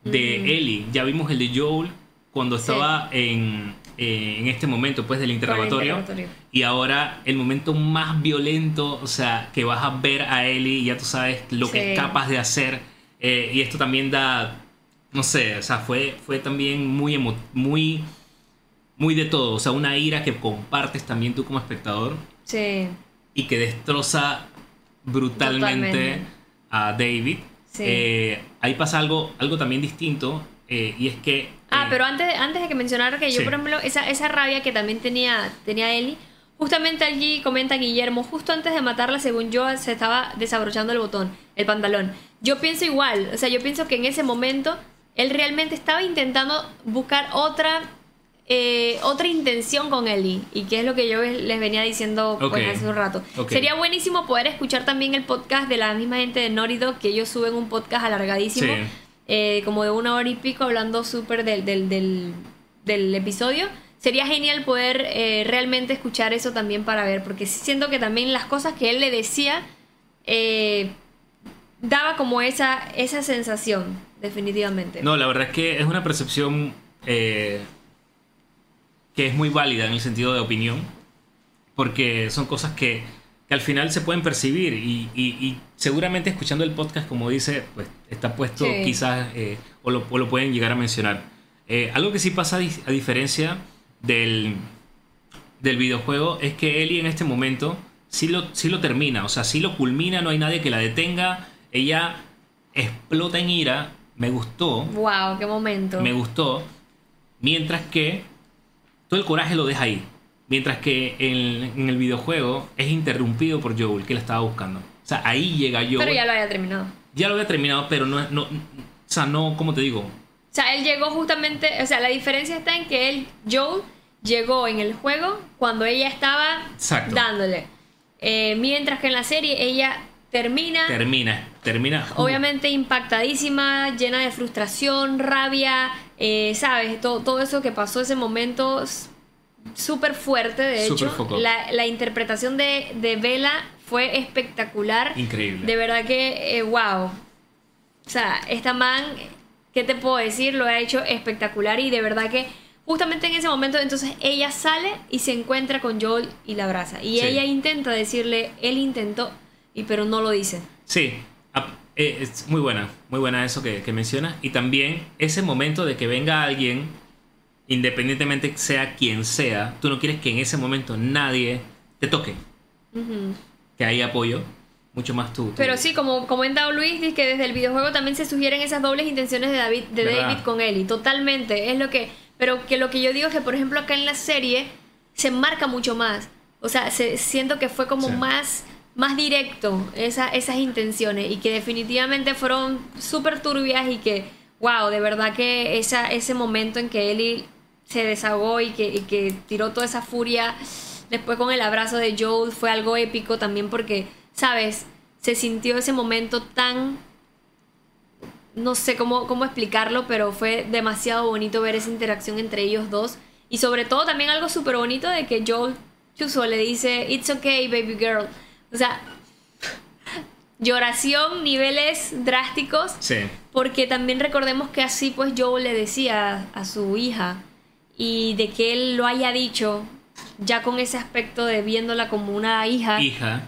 de Ellie. Ya vimos el de Joel cuando Sí. estaba en, eh, en este momento pues del interrogatorio. interrogatorio. Y ahora el momento más violento, o sea, que vas a ver a Ellie y ya tú sabes lo que es capaz de hacer. Eh, y esto también da, no sé, o sea, fue, fue también muy, emo- muy, muy de todo. O sea, una ira que compartes también tú como espectador Sí. y que destroza brutalmente Totalmente. a David. Sí. Eh, ahí pasa algo, algo también distinto eh, y es que... Ah, pero antes, de- antes de que mencionara que yo, Sí. por ejemplo, esa, esa rabia que también tenía, tenía Ellie, justamente allí comenta Guillermo, justo antes de matarla, según yo, se estaba desabrochando el botón, el pantalón. Yo pienso igual, o sea, yo pienso que en ese momento él realmente estaba intentando buscar otra eh, otra intención con Ellie y que es lo que yo les venía diciendo pues, hace un rato. Sería buenísimo poder escuchar también el podcast de la misma gente de Dog, que ellos suben un podcast alargadísimo, Sí. Eh, como de una hora y pico, hablando súper del, del, del, episodio. Sería genial poder eh, realmente escuchar eso también para ver, porque siento que también las cosas que él le decía eh, daba como esa, esa sensación, definitivamente. No, la verdad es que es una percepción que es muy válida en el sentido de opinión, porque son cosas que, que al final se pueden percibir y, y- y seguramente escuchando el podcast, como dice, pues está puesto Sí. quizás eh, o, lo, o lo pueden llegar a mencionar. Eh, algo que sí pasa a diferencia del, del videojuego es que Ellie en este momento sí lo, sí lo termina, o sea, sí lo culmina, no hay nadie que la detenga, ella explota en ira, me gustó, Wow, qué momento. me gustó, mientras que todo el coraje lo deja ahí, mientras que en, en el videojuego es interrumpido por Joel, que la estaba buscando. O sea, ahí llega Joel. Pero ya lo había terminado. Ya lo había terminado, pero no, no, o sea, no, ¿cómo te digo? O sea, él llegó justamente, o sea, la diferencia está en que él, Joel, llegó en el juego cuando ella estaba Exacto. dándole. Eh, mientras que en la serie ella termina, Termina, termina. obviamente impactadísima, llena de frustración, rabia, eh, ¿sabes? Todo, todo eso que pasó ese momento súper fuerte, de Súper hecho. La, la interpretación de, de Bella fue espectacular. Increíble. De verdad que, eh, wow. O sea, esta man, ¿qué te puedo decir? Lo ha hecho espectacular y de verdad que justamente en ese momento entonces ella sale y se encuentra con Joel y la abraza. Y Sí. ella intenta decirle, él intentó, y pero no lo dice. Sí, ap- eh, es muy buena, muy buena eso que, que mencionas. Y también ese momento de que venga alguien, independientemente sea quien sea, tú no quieres que en ese momento nadie te toque. Ujú. Que hay apoyo, mucho más tú. tú. Pero sí, como comenta Luis, dice que desde el videojuego también se sugieren esas dobles intenciones de David, de ¿Verdad? David con Ellie. Totalmente. Es lo que. Pero que lo que yo digo es que, por ejemplo, acá en la serie se marca mucho más. O sea, se, siento que fue como Sí. más, más directo esa, esas intenciones. Y que definitivamente fueron súper turbias y que, wow, de verdad que esa, ese momento en que Ellie se desahogó y que, y que tiró toda esa furia después con el abrazo de Joel fue algo épico también porque, ¿sabes? se sintió ese momento tan no sé cómo, cómo explicarlo, pero fue demasiado bonito ver esa interacción entre ellos dos. Y sobre todo también algo súper bonito de que Joel Chuso le dice, It's okay, baby girl. O sea, lloración, niveles drásticos. Sí. Porque también recordemos que así pues Joel le decía a su hija y de que él lo haya dicho ya con ese aspecto de viéndola como una hija. Hija.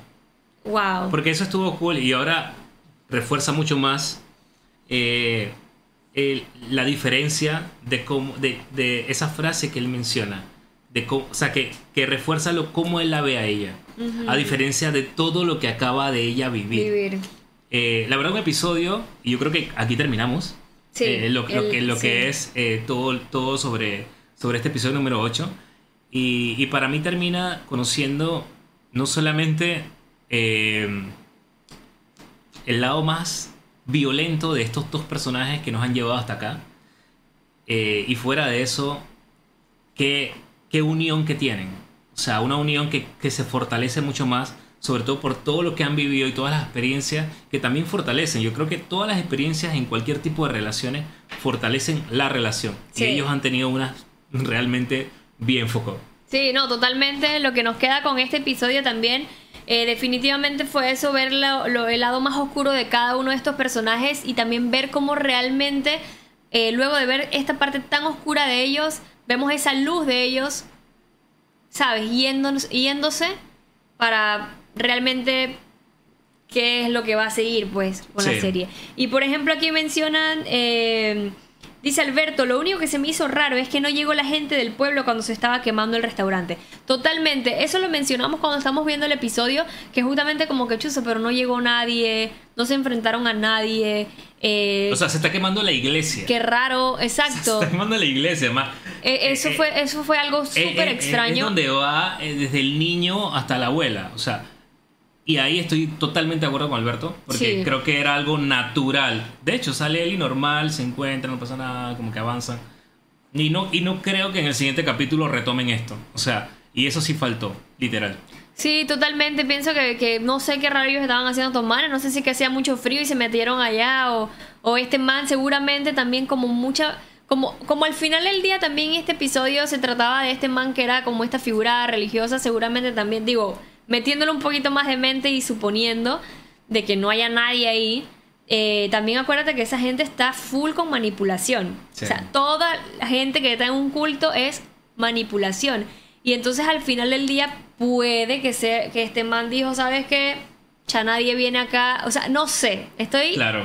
Wow. Porque eso estuvo cool y ahora refuerza mucho más eh, el- la diferencia de, cómo, de, de esa frase que él menciona. De cómo- o sea, que, que refuerza lo cómo él la ve a ella. A diferencia de todo lo que acaba de ella vivir. Vivir. Eh, la verdad, un episodio, y yo creo que aquí terminamos. Sí, eh, lo, que, lo sí. que es eh, todo, todo sobre, sobre este episodio número 8. Y, y para mí termina conociendo no solamente eh, el lado más violento de estos dos personajes que nos han llevado hasta acá. eh, y fuera de eso, qué, qué unión que tienen. O sea, una unión que, que se fortalece mucho más, sobre todo por todo lo que han vivido y todas las experiencias que también fortalecen. Yo creo que todas las experiencias en cualquier tipo de relaciones fortalecen la relación. Sí. Y ellos han tenido unas realmente bien foco. Sí, no, totalmente. Lo que nos queda con este episodio también, eh, definitivamente fue eso, ver lo- lo- el lado más oscuro de cada uno de estos personajes y también ver cómo realmente, eh, luego de ver esta parte tan oscura de ellos, vemos esa luz de ellos, ¿sabes? Yéndonos- yéndose para realmente qué es lo que va a seguir, pues, con la serie. Y por ejemplo, aquí mencionan, eh, dice Alberto, lo único que se me hizo raro es que no llegó la gente del pueblo cuando se estaba quemando el restaurante. Totalmente, eso lo mencionamos cuando estamos viendo el episodio, que justamente como que chuzo, pero no llegó nadie, no se enfrentaron a nadie. eh, O sea, se está quemando la iglesia. qué raro, Se exacto. está quemando la iglesia, más. Eh, eso, fue, eso fue algo súper Es extraño. donde va eh, desde el niño hasta la abuela. O sea, y ahí estoy totalmente de acuerdo con Alberto, porque Sí. creo que era algo natural. De hecho, sale él y normal, se encuentran, no pasa nada, como que avanzan. Y no, y no creo que en el siguiente capítulo retomen esto. O sea, y eso sí faltó, literal. Sí, totalmente. Pienso que, que no sé qué rayos estaban haciendo estos manes. No sé si que hacía mucho frío y se metieron allá. O, o este man seguramente también como mucha... Como, como al final del día también este episodio se trataba de este man que era como esta figura religiosa. Seguramente también, digo, metiéndole un poquito más de mente y suponiendo de que no haya nadie ahí. eh, también acuérdate que esa gente está full con manipulación. Sí. O sea, toda la gente que está en un culto es manipulación. Y entonces al final del día puede que, sea, que este man dijo, ¿sabes qué? Ya nadie viene acá. O sea, no sé. Estoy, Claro.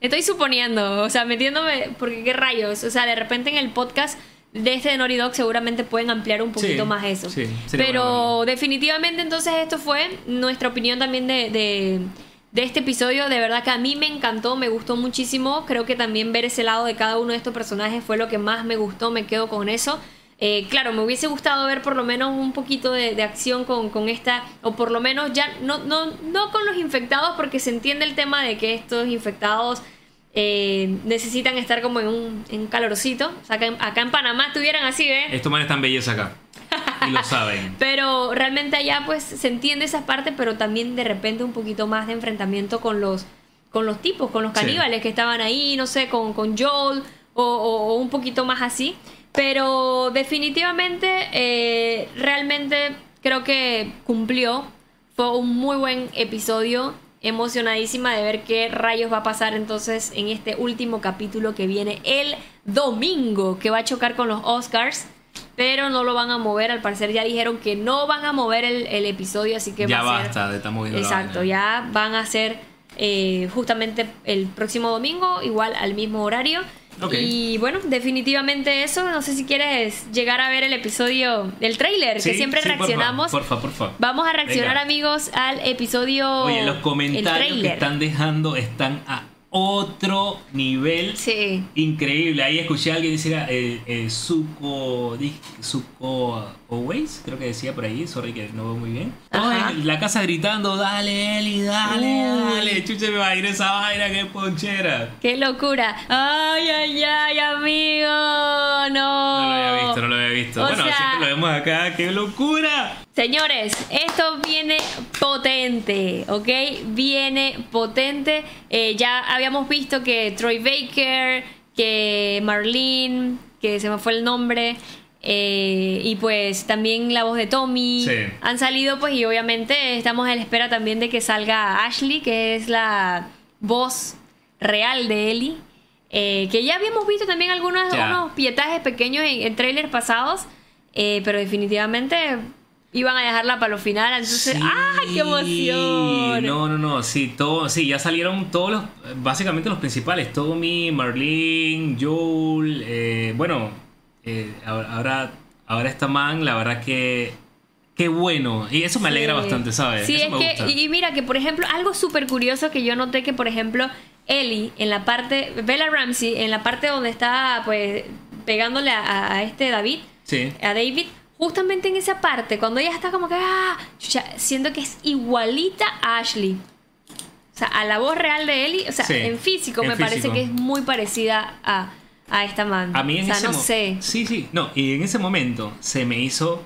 estoy suponiendo, o sea, metiéndome, porque qué rayos. O sea, de repente en el podcast de este de Naughty Dog seguramente pueden ampliar un poquito Sí, más eso. sí, Pero definitivamente entonces esto fue nuestra opinión también de, de, de este episodio. De verdad que a mí me encantó, me gustó muchísimo. Creo que también ver ese lado de cada uno de estos personajes fue lo que más me gustó, me quedo con eso. Eh, claro, me hubiese gustado ver por lo menos un poquito de, de acción con, con esta, o por lo menos ya, no, no, no con los infectados, porque se entiende el tema de que estos infectados eh, necesitan estar como en un, en calorcito. O sea, acá en, acá en Panamá estuvieran así, ¿eh? Estos manes están belleza acá. Y lo saben. Pero realmente allá pues se entiende esa parte, pero también de repente un poquito más de enfrentamiento con los, con los tipos, con los Sí. caníbales que estaban ahí, no sé, con, con Joel o, o- o un poquito más así. Pero definitivamente, eh, realmente creo que cumplió. Fue un muy buen episodio. Emocionadísima de ver qué rayos va a pasar entonces en este último capítulo que viene el domingo, que va a chocar con los Oscars. Pero no lo van a mover, al parecer ya dijeron que no van a mover el, el episodio, así que ya va a ser- basta de estar moviendo Exacto, ya van a ser eh, justamente el próximo domingo, igual al mismo horario. Y bueno, definitivamente eso. No sé si quieres llegar a ver el episodio del tráiler, que Sí, siempre sí, porfa, reaccionamos. Porfa, porfa. Vamos a reaccionar, Venga. amigos, al episodio. Oye, los el comentarios que están dejando están a otro nivel. Sí. Increíble. Ahí escuché a alguien decir eh, eh, suco, suco Always, creo que decía por ahí, sorry que no veo muy bien. Todos Ajá. en la casa gritando, dale Eli, dale, Uy. dale, chuche me va a ir esa vaina, qué ponchera. ¡Qué locura! ¡Ay, ay, ay, amigo! ¡No! No lo había visto, no lo había visto. O bueno, sea- siempre lo vemos acá, qué locura. Señores, esto viene potente, ¿ok? Viene potente. Eh, ya habíamos visto que Troy Baker, que Marlene, que se me fue el nombre, eh, y pues también la voz de Tommy Sí. han salido, pues, y obviamente estamos a la espera también de que salga Ashley, que es la voz real de Ellie. eh, que ya habíamos visto también algunos unos pietajes pequeños en, en trailers pasados, eh, pero definitivamente iban a dejarla para lo final. Entonces, Sí. ¡ay, qué emoción! No, no, no, sí, todo, sí, ya salieron todos los, básicamente los principales, Tommy, Marlene, Joel, eh, bueno, eh, ahora, ahora, ahora esta man, la verdad que, qué bueno, y eso me alegra Sí. bastante, ¿sabes? Sí, Eso es me que, gusta. y mira que por ejemplo, algo súper curioso que yo noté que por ejemplo, Ellie en la parte, Bella Ramsey, en la parte donde está pues pegándole a, a este David, Sí. a David, justamente en esa parte, cuando ella está como que, ah, chucha, siento que es igualita a Ashley. O sea, a la voz real de Ellie, o sea, Sí, en físico en me parece que es muy parecida a, a esta man. A mí en o sea, ese no sé. Sí, sí, no, y en ese momento se me hizo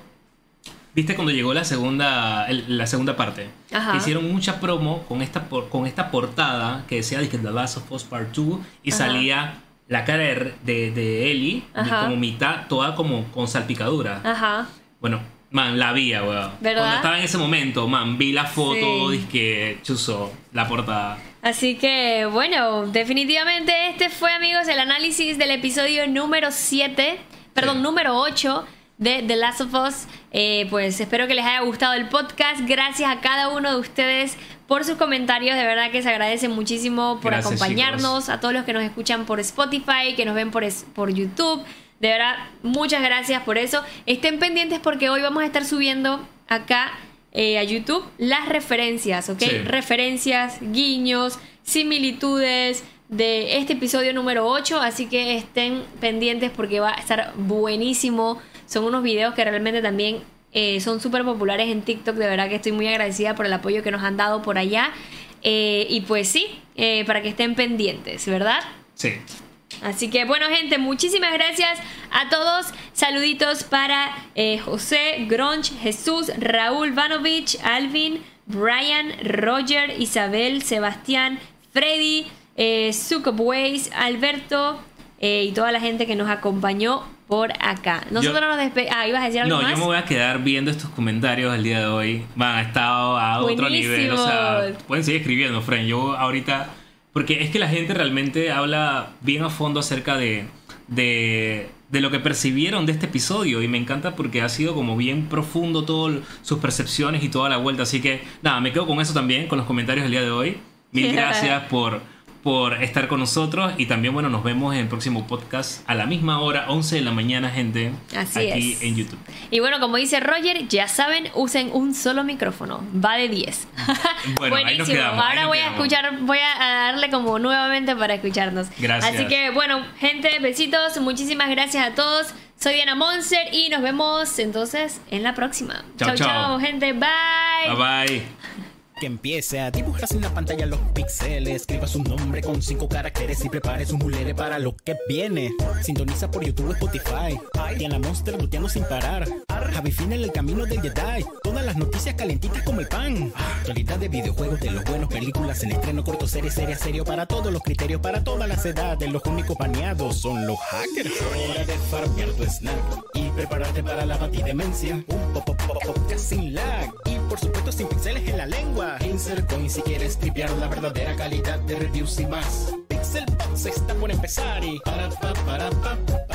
¿Viste cuando llegó la segunda la segunda parte? Ajá. Hicieron mucha promo con esta con esta portada que decía The Last of Us Part 2 y Ajá. salía la cara de, de, Ellie como mitad toda como con salpicadura. Ajá. Bueno, man, la vi, weón. Cuando estaba en ese momento, man, vi la foto, Sí. dizque chuzo la portada. Así que, bueno, definitivamente este fue, amigos, el análisis del episodio número 7, perdón, Sí. número 8 de The Last of Us. Eh, pues espero que les haya gustado el podcast. Gracias a cada uno de ustedes por sus comentarios. De verdad que se agradece muchísimo por Gracias, acompañarnos. A todos los que nos escuchan por Spotify, que nos ven por, por YouTube. De verdad, muchas gracias por eso. Estén pendientes porque hoy vamos a estar subiendo acá eh, a YouTube las referencias, ¿ok? Sí. Referencias, guiños, similitudes de este episodio número 8. Así que estén pendientes porque va a estar buenísimo. Son unos videos que realmente también eh, son súper populares en TikTok. De verdad que estoy muy agradecida por el apoyo que nos han dado por allá. Eh, y pues sí, para que estén pendientes, ¿verdad? Sí. Así que bueno gente, muchísimas gracias a todos. Saluditos para eh, José, Gronch, Jesús, Raúl Vanovich, Alvin, Brian, Roger, Isabel, Sebastián, Freddy, eh, Ways, Alberto eh, y toda la gente que nos acompañó por acá. Nosotros Yo- nos despedimos. Ah, ¿ibas a decir algo No, más? yo me voy a quedar viendo estos comentarios el día de hoy. Van, ha estado a otro nivel. O sea, pueden seguir escribiendo, Fren. Yo ahorita. Porque es que la gente realmente habla bien a fondo acerca de, de, de lo que percibieron de este episodio. Y me encanta porque ha sido como bien profundo todas sus percepciones y toda la vuelta. Así que, nada, me quedo con eso también, con los comentarios del día de hoy. Mil gracias por, por estar con nosotros. Y también, bueno, nos vemos en el próximo podcast a la misma hora, 11 de la mañana, gente. Así aquí es. en YouTube. Y bueno, como dice Roger, ya saben, usen un solo micrófono. Va de 10. Bueno, ahí nos Buenísimo. quedamos, ahí Ahora nos voy a quedamos. escuchar, voy a darle como nuevamente para escucharnos. Gracias. Así que bueno, gente, besitos. Muchísimas gracias a todos. Soy Diana Monster y nos vemos entonces en la próxima. Chao, chao. gente. Bye. Bye bye. Que empiece a dibujar en la pantalla los píxeles. Escriba su nombre con cinco caracteres y prepare su mulere para lo que viene. Sintoniza por YouTube Spotify. Diana Monster luteando sin parar. Javi Fina en el camino del Jedi. Todas las noticias calentitas como el pan. Actualidad de videojuegos, de los buenos, películas en estreno, corto, serie, serie, serio. Para todos los criterios, para todas las edades. Los únicos baneados son los hackers. Hora de farmear tu snack y prepararte para la batidemencia. Un pop, pop, pop, sin lag. Por supuesto sin pixeles en la lengua. Insert coin si quieres tripear la verdadera calidad de reviews y más. Pixel Box está por empezar y para pa para pa pa